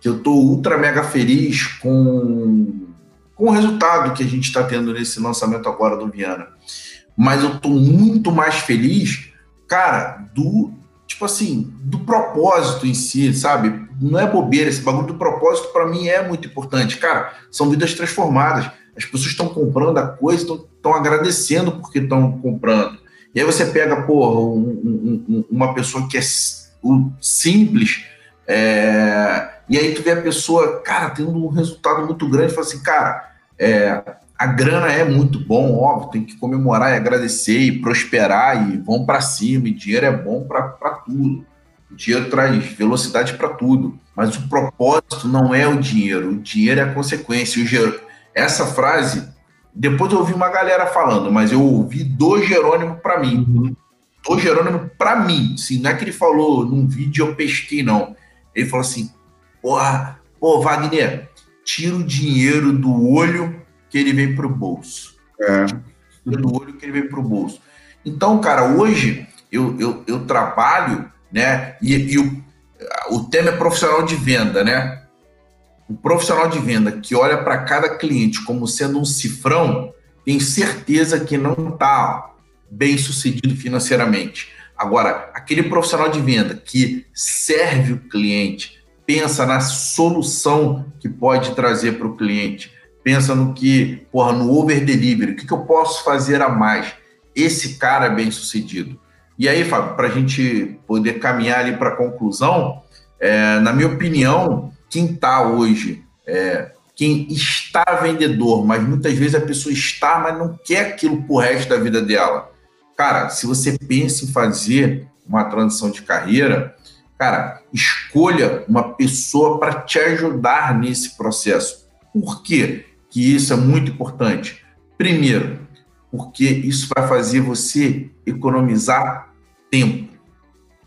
Que eu tô ultra mega feliz com, com o resultado que a gente está tendo nesse lançamento agora do Viana. Mas eu tô muito mais feliz, cara, do tipo assim, do propósito em si, sabe? Não é bobeira, esse bagulho do propósito para mim é muito importante. Cara, são vidas transformadas as pessoas estão comprando a coisa, estão agradecendo porque estão comprando. E aí você pega, porra, um, um, uma pessoa que é simples, é, e aí tu vê a pessoa, cara, tendo um resultado muito grande, fala assim, cara, é, a grana é muito bom, óbvio, tem que comemorar e agradecer e prosperar e vão para cima, e dinheiro é bom para tudo. O dinheiro traz velocidade para tudo, mas o propósito não é o dinheiro, o dinheiro é a consequência. O, essa frase, depois eu ouvi uma galera falando, mas eu ouvi do Jerônimo para mim. Uhum. Do Jerônimo para mim. Assim, não é que ele falou num vídeo eu pesquei, não. Ele falou assim: porra, pô, Wagner, tira o dinheiro do olho que ele vem pro bolso. É. Olho que ele vem pro bolso. Então, cara, hoje eu, eu, eu trabalho, né? E, e o, o tema é profissional de venda, né? um profissional de venda que olha para cada cliente como sendo um cifrão, tem certeza que não está bem sucedido financeiramente. Agora, aquele profissional de venda que serve o cliente, pensa na solução que pode trazer para o cliente, pensa no que, porra, no over delivery, o que, que eu posso fazer a mais? Esse cara é bem sucedido. E aí, Fábio, para a gente poder caminhar ali para a conclusão, é, na minha opinião, quem está hoje, é, quem está vendedor, mas muitas vezes a pessoa está, mas não quer aquilo pro resto da vida dela. Cara, se você pensa em fazer uma transição de carreira, cara, escolha uma pessoa para te ajudar nesse processo. Por quê? Que isso é muito importante. Primeiro, porque isso vai fazer você economizar tempo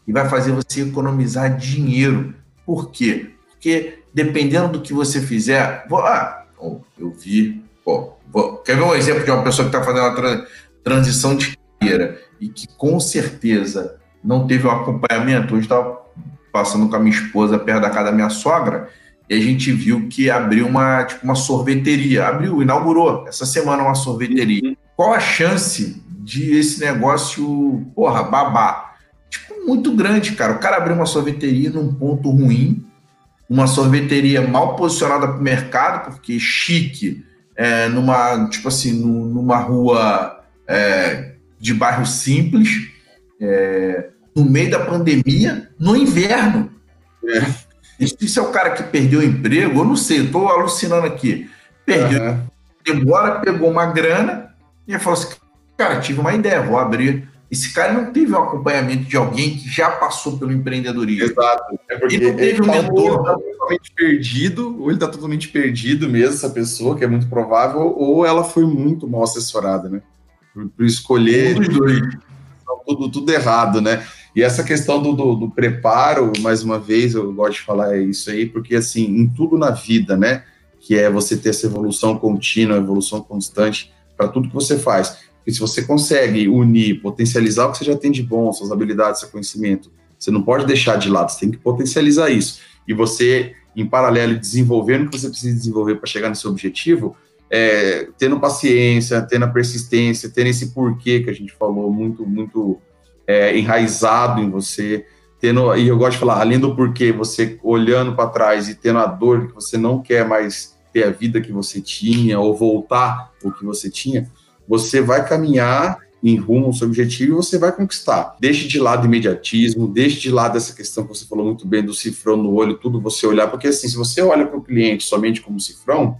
e vai fazer você economizar dinheiro. Por quê? Porque dependendo do que você fizer, vou, ah, eu vi, pô, vou, quer ver um exemplo de uma pessoa que está fazendo uma tra transição de carreira e que com certeza não teve um acompanhamento? Hoje estava passando com a minha esposa perto da casa da minha sogra e a gente viu que abriu uma, tipo, uma sorveteria, abriu, inaugurou essa semana uma sorveteria. Qual a chance de esse negócio, porra, babar? Tipo, muito grande, cara. O cara abriu uma sorveteria num ponto ruim, uma sorveteria mal posicionada para o mercado, porque chique, é, numa, tipo assim, numa rua é, de bairro simples, é, no meio da pandemia, no inverno. É. Isso, é o cara que perdeu o emprego, eu não sei, estou alucinando aqui. Perdeu, uhum. embora pegou uma grana, E falou assim, cara, tive uma ideia, vou abrir. Esse cara não teve o um acompanhamento de alguém que já passou pelo empreendedorismo. Exato. É porque ele não teve um mentor. Tá totalmente perdido, ou ele está totalmente perdido mesmo, essa pessoa, que é muito provável, ou ela foi muito mal assessorada, né? Por, por escolher. Tudo, tudo errado, né? E essa questão do, do, do, preparo, mais uma vez, eu gosto de falar isso aí, porque assim, em tudo na vida, né? Que é você ter essa evolução contínua, evolução constante para tudo que você faz. E se você consegue unir, potencializar o que você já tem de bom, suas habilidades, seu conhecimento, você não pode deixar de lado, você tem que potencializar isso. E você, em paralelo, desenvolvendo o que você precisa desenvolver para chegar no seu objetivo, é, tendo paciência, tendo a persistência, tendo esse porquê que a gente falou muito, muito é, enraizado em você, tendo, e eu gosto de falar, além do porquê, você olhando para trás e tendo a dor que você não quer mais ter a vida que você tinha ou voltar o que você tinha, você vai caminhar em rumo ao seu objetivo e você vai conquistar. Deixe de lado imediatismo, deixe de lado essa questão que você falou muito bem do cifrão no olho, tudo você olhar, porque assim, se você olha para o cliente somente como cifrão,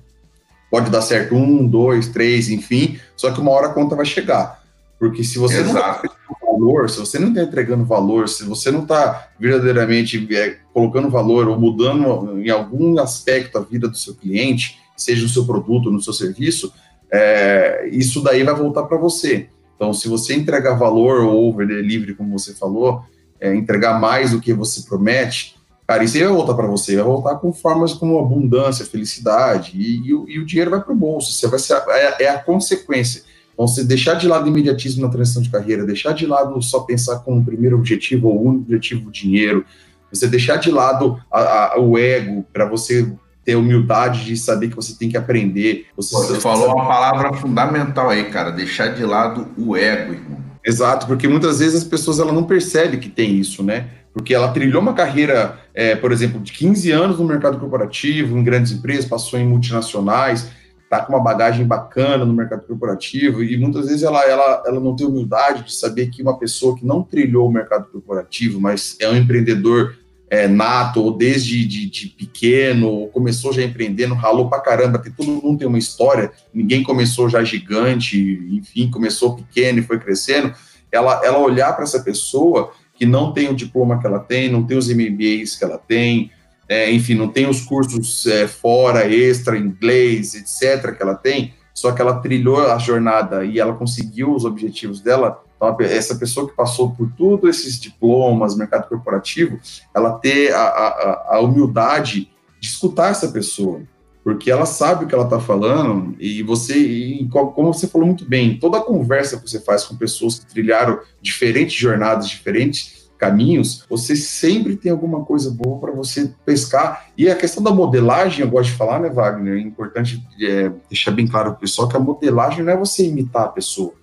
pode dar certo um, dois, três, enfim, só que uma hora a conta vai chegar. Porque se você Exato. não valor, se você não está entregando valor, se você não está verdadeiramente é, colocando valor ou mudando em algum aspecto a vida do seu cliente, seja no seu produto, no seu serviço, é, isso daí vai voltar para você. Então, se você entregar valor ou over delivery, como você falou, é, entregar mais do que você promete, cara, isso aí vai voltar para você, vai voltar com formas como abundância, felicidade, e, e, e o dinheiro vai para o bolso. Você vai ser, é, é a consequência. Então, você deixar de lado o imediatismo na transição de carreira, deixar de lado só pensar como primeiro objetivo ou único objetivo o dinheiro, você deixar de lado a, a, o ego para você ter humildade de saber que você tem que aprender. Você, você falou uma palavra fundamental aí, cara, deixar de lado o ego, irmão. Exato, porque muitas vezes as pessoas ela não percebem que tem isso, né? Porque ela trilhou uma carreira, é, por exemplo, de 15 anos no mercado corporativo, em grandes empresas, passou em multinacionais, está com uma bagagem bacana no mercado corporativo e muitas vezes ela, ela, ela não tem humildade de saber que uma pessoa que não trilhou o mercado corporativo, mas é um empreendedor é, nato, ou desde de, de pequeno, ou começou já empreendendo, ralou pra caramba, porque todo mundo tem uma história, ninguém começou já gigante, enfim, começou pequeno e foi crescendo, ela, ela olhar para essa pessoa que não tem o diploma que ela tem, não tem os MBAs que ela tem, é, enfim, não tem os cursos é, fora, extra, inglês, etc., que ela tem, só que ela trilhou a jornada e ela conseguiu os objetivos dela. Então, essa pessoa que passou por todos esses diplomas, mercado corporativo, ela ter a, a, a humildade de escutar essa pessoa, porque ela sabe o que ela está falando e você, e como você falou muito bem, toda a conversa que você faz com pessoas que trilharam diferentes jornadas, diferentes caminhos, você sempre tem alguma coisa boa para você pescar. E a questão da modelagem, eu gosto de falar, né, Wagner? É importante é, deixar bem claro para o pessoal que a modelagem não é você imitar a pessoa.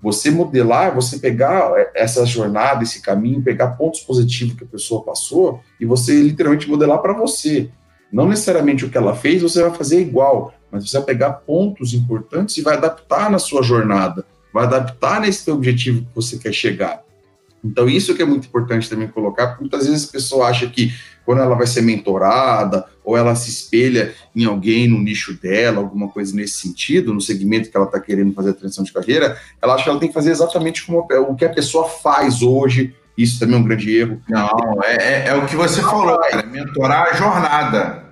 Você modelar, você pegar é, essa jornada, esse caminho, pegar pontos positivos que a pessoa passou e você literalmente modelar para você. Não necessariamente o que ela fez você vai fazer igual, mas você vai pegar pontos importantes e vai adaptar na sua jornada, vai adaptar nesse objetivo que você quer chegar. Então, isso que é muito importante também colocar, porque muitas vezes a pessoa acha que quando ela vai ser mentorada, ou ela se espelha em alguém no nicho dela, alguma coisa nesse sentido, no segmento que ela está querendo fazer a transição de carreira, ela acha que ela tem que fazer exatamente como o que a pessoa faz hoje. Isso também é um grande erro. Não, é, é, é o que você falou, cara, mentorar a jornada.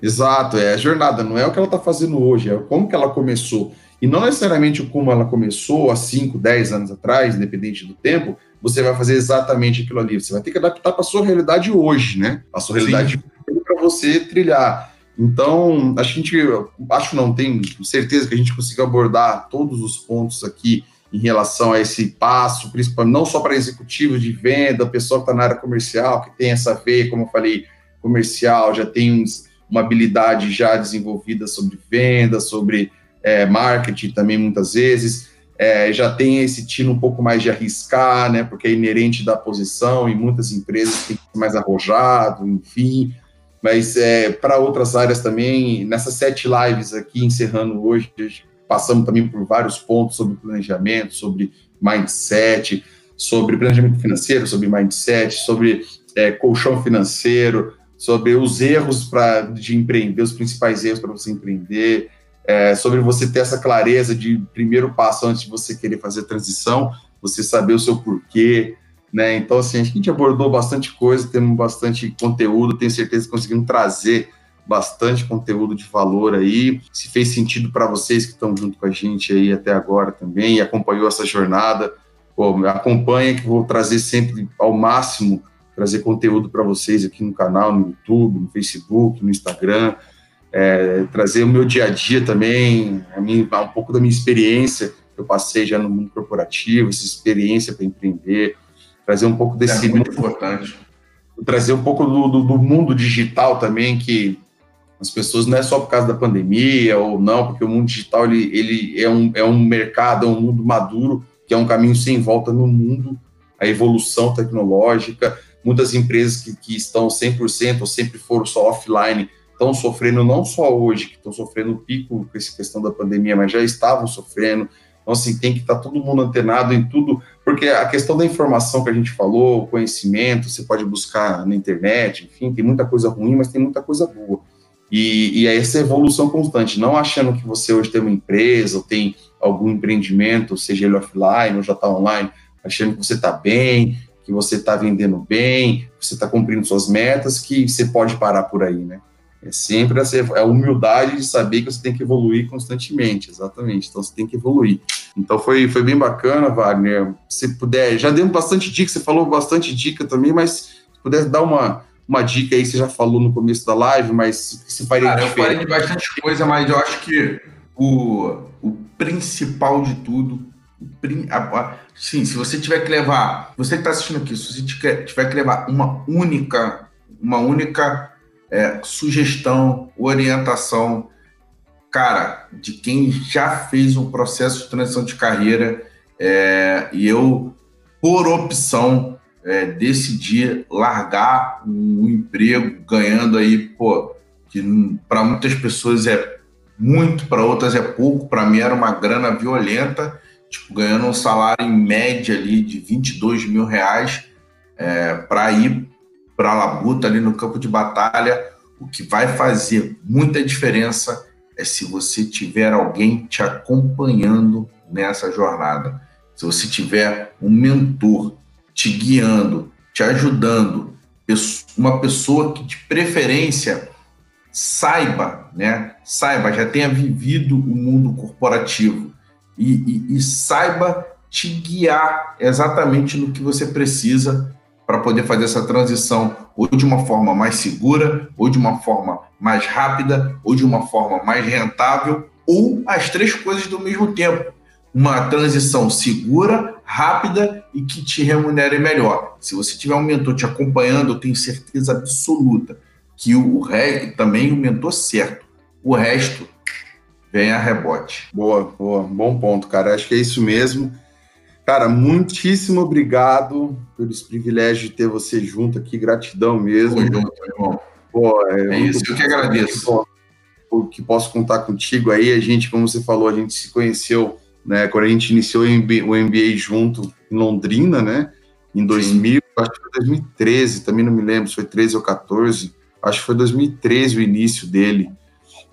Exato, é a jornada, não é o que ela está fazendo hoje, é como que ela começou. E não necessariamente como ela começou há 5, 10 anos atrás, independente do tempo, você vai fazer exatamente aquilo ali. Você vai ter que adaptar para a sua realidade hoje, né? A sua realidade para você trilhar. Então, a gente, acho não, tenho certeza que a gente conseguiu abordar todos os pontos aqui em relação a esse passo, principalmente não só para executivos de venda, pessoal que está na área comercial, que tem essa veia, como eu falei, comercial, já tem uma habilidade já desenvolvida sobre venda, sobre é, marketing também muitas vezes é, já tem esse tino um pouco mais de arriscar, né, porque é inerente da posição e muitas empresas têm que ser mais arrojado, enfim. Mas é, para outras áreas também, nessas sete lives aqui, encerrando hoje, passamos também por vários pontos sobre planejamento, sobre mindset, sobre planejamento financeiro, sobre mindset, sobre é, colchão financeiro, sobre os erros para de empreender, os principais erros para você empreender, é, sobre você ter essa clareza de primeiro passo antes de você querer fazer transição, você saber o seu porquê, né? Então, assim, a gente abordou bastante coisa, temos bastante conteúdo, tenho certeza que conseguimos trazer bastante conteúdo de valor aí. Se fez sentido para vocês que estão junto com a gente aí até agora também e acompanhou essa jornada, pô, acompanha que vou trazer sempre ao máximo trazer conteúdo para vocês aqui no canal, no YouTube, no Facebook, no Instagram, é, trazer o meu dia a dia também, a minha, um pouco da minha experiência que eu passei já no mundo corporativo, essa experiência para empreender, trazer um pouco desse é muito importante, trazer um pouco do, do, do mundo digital também que as pessoas não é só por causa da pandemia ou não, porque o mundo digital ele, ele é, um, é um mercado, é um mundo maduro, que é um caminho sem volta no mundo, a evolução tecnológica. Muitas empresas que, que estão 100% ou sempre foram só offline estão sofrendo, não só hoje, que estão sofrendo o pico com essa questão da pandemia, mas já estavam sofrendo. Então, assim, tem que estar tá todo mundo antenado em tudo, porque a questão da informação que a gente falou, o conhecimento, você pode buscar na internet, enfim, tem muita coisa ruim, mas tem muita coisa boa. E, e é essa evolução constante, não achando que você hoje tem uma empresa ou tem algum empreendimento, seja ele offline ou já está online, achando que você está bem, que você está vendendo bem, que você está cumprindo suas metas, que você pode parar por aí, né? É sempre essa, a humildade de saber que você tem que evoluir constantemente, exatamente. Então você tem que evoluir. Então foi, foi bem bacana, Wagner. Se puder, já demos bastante dica, você falou bastante dica também, mas se puder dar uma, uma dica aí, você já falou no começo da live, mas se faria Cara, diferente. eu falei de bastante coisa, mas eu acho que o, o principal de tudo, sim, se você tiver que levar, você que está assistindo aqui, se você tiver que levar uma única, uma única é, sugestão, orientação, cara, de quem já fez um processo de transição de carreira, é, e eu, por opção, é, decidir largar um emprego ganhando aí, pô, que para muitas pessoas é muito, para outras é pouco, para mim era uma grana violenta, tipo, ganhando um salário em média ali de 22 mil reais é, para ir para a labuta ali no campo de batalha. O que vai fazer muita diferença é se você tiver alguém te acompanhando nessa jornada. Se você tiver um mentor, te guiando, te ajudando, uma pessoa que de preferência saiba, né? Saiba, já tenha vivido o mundo corporativo e, e, e saiba te guiar exatamente no que você precisa para poder fazer essa transição ou de uma forma mais segura, ou de uma forma mais rápida, ou de uma forma mais rentável, ou as três coisas do mesmo tempo uma transição segura, rápida e que te remunere melhor. Se você tiver um mentor te acompanhando, eu tenho certeza absoluta que o resto também o mentor certo. O resto vem a rebote. Boa, boa, bom ponto, cara. Acho que é isso mesmo. Cara, muitíssimo obrigado pelo privilégio de ter você junto aqui, gratidão mesmo. Oi, junto, irmão. Pô, é, é isso, eu que agradeço. Que posso contar contigo aí. A gente, como você falou, a gente se conheceu né? Quando a gente iniciou o MBA, o MBA junto em Londrina, né? Em 2000, Sim. acho que foi 2013, também não me lembro se foi 13 ou 14. Acho que foi 2013 o início dele,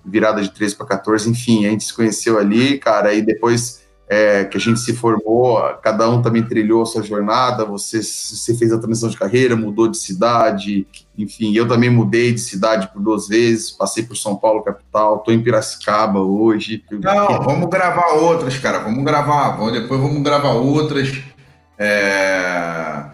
virada de 13 para 14, enfim, a gente se conheceu ali, cara, e depois é, que a gente se formou, cada um também trilhou a sua jornada, você, você fez a transição de carreira, mudou de cidade, enfim, eu também mudei de cidade por duas vezes, passei por São Paulo, capital, estou em Piracicaba hoje. Não, vamos gravar outras, cara, vamos gravar, vamos, depois vamos gravar outras. É...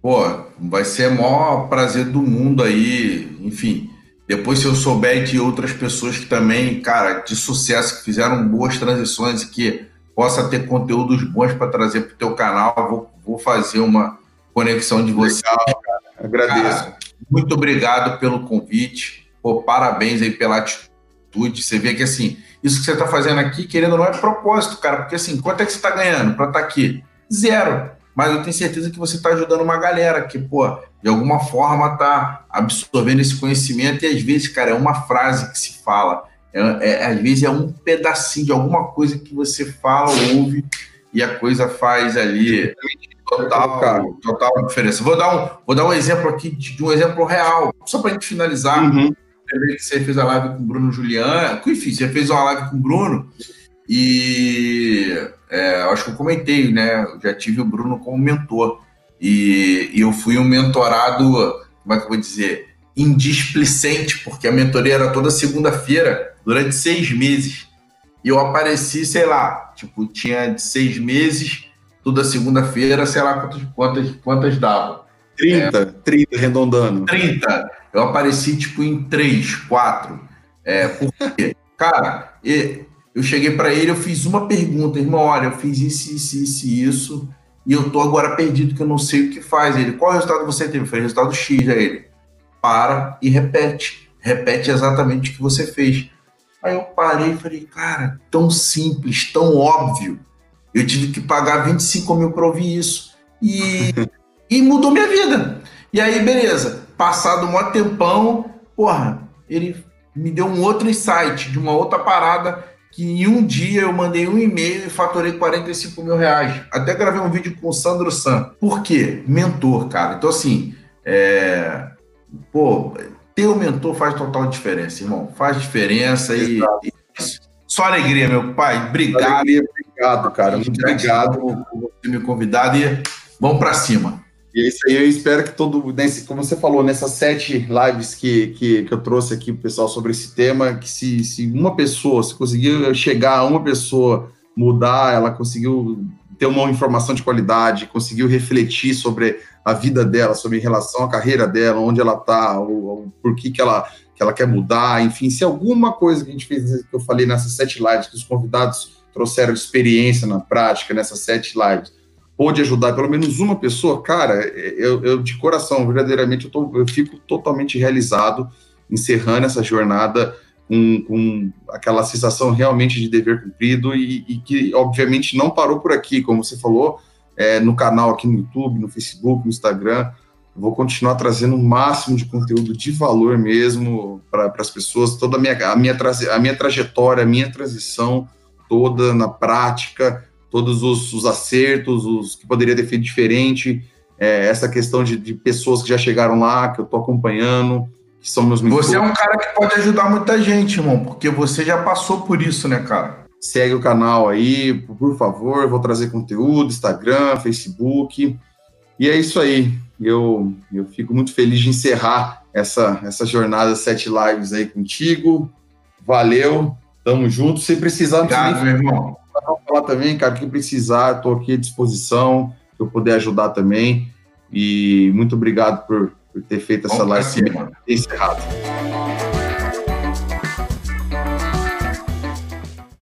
Pô, vai ser o maior prazer do mundo aí, enfim. Depois, se eu souber de outras pessoas que também, cara, de sucesso, que fizeram boas transições e que possa ter conteúdos bons para trazer para o teu canal. Vou, vou, fazer uma conexão de você. Legal, cara. Agradeço. Cara, muito obrigado pelo convite. Pô, parabéns aí pela atitude. Você vê que assim, isso que você está fazendo aqui, querendo ou não, é propósito, cara. Porque assim, quanto é que você está ganhando para estar tá aqui? Zero. Mas eu tenho certeza que você está ajudando uma galera que, pô, de alguma forma está absorvendo esse conhecimento. E às vezes, cara, é uma frase que se fala é, é, às vezes é um pedacinho de alguma coisa que você fala, ouve e a coisa faz ali total, total diferença. Vou dar um, vou dar um exemplo aqui de, de um exemplo real, só para a gente finalizar. Uhum. que você fez a live com o Bruno Juliano. Enfim, você fez uma live com o Bruno e é, acho que eu comentei, né? Eu já tive o Bruno como mentor. E, e eu fui um mentorado, como é que eu vou dizer? Indisplicente, porque a mentoria era toda segunda-feira, durante seis meses. E eu apareci, sei lá, tipo, tinha de seis meses, toda segunda-feira, sei lá quantas, quantas, quantas dava. 30, é, 30 arredondando. 30. Eu apareci, tipo, em 3, 4. É, porque, cara, eu cheguei para ele, eu fiz uma pergunta, irmão, olha, eu fiz isso, isso, isso, isso, e eu tô agora perdido que eu não sei o que faz. Ele, qual resultado você teve? Foi resultado X, a ele. Para e repete. Repete exatamente o que você fez. Aí eu parei e falei, cara, tão simples, tão óbvio. Eu tive que pagar 25 mil para ouvir isso. E, e mudou minha vida. E aí, beleza. Passado um tempão, porra, ele me deu um outro insight de uma outra parada que em um dia eu mandei um e-mail e faturei 45 mil reais. Até gravei um vídeo com o Sandro San. Por quê? Mentor, cara. Então, assim, é... pô, ter um mentor faz total diferença, irmão. Faz diferença e, e, só alegria, meu pai. Obrigado. Alegria, obrigado, cara. Muito obrigado por você me convidado e vamos para cima. E é isso aí, eu espero que todo, nesse, como você falou, nessas sete lives que, que, que eu trouxe aqui pro pessoal sobre esse tema, que se, se uma pessoa, se conseguir chegar a uma pessoa, mudar, ela conseguiu ter uma informação de qualidade, conseguiu refletir sobre a vida dela, sobre relação à carreira dela, onde ela está, por que, que, ela, que ela quer mudar, enfim, se alguma coisa que a gente fez, que eu falei nessas sete lives, que os convidados trouxeram experiência na prática nessas sete lives, pôde ajudar pelo menos uma pessoa, cara, eu, eu de coração, verdadeiramente, eu, tô, eu fico totalmente realizado encerrando essa jornada com, com aquela sensação realmente de dever cumprido e, e, que, obviamente, não parou por aqui, como você falou, é, no canal aqui no YouTube, no Facebook, no Instagram. Eu vou continuar trazendo o máximo de conteúdo de valor mesmo para as pessoas, toda a minha, a, minha, a minha trajetória, a minha transição toda na prática, todos os, os acertos, os que poderia ter feito diferente, é, essa questão de, de, pessoas que já chegaram lá, que eu estou acompanhando, que são meus mentores. Você é um cara que pode ajudar muita gente, irmão, porque você já passou por isso, né, cara? Segue o canal aí, por favor, vou trazer conteúdo, Instagram, Facebook. E é isso aí. Eu, eu fico muito feliz de encerrar essa, essa jornada sete lives aí contigo. Valeu, tamo junto. Se precisar, Obrigado, meu irmão falar também, cara, que precisar, estou aqui à disposição, se eu puder ajudar também. E muito obrigado por, por ter feito essa live encerrado.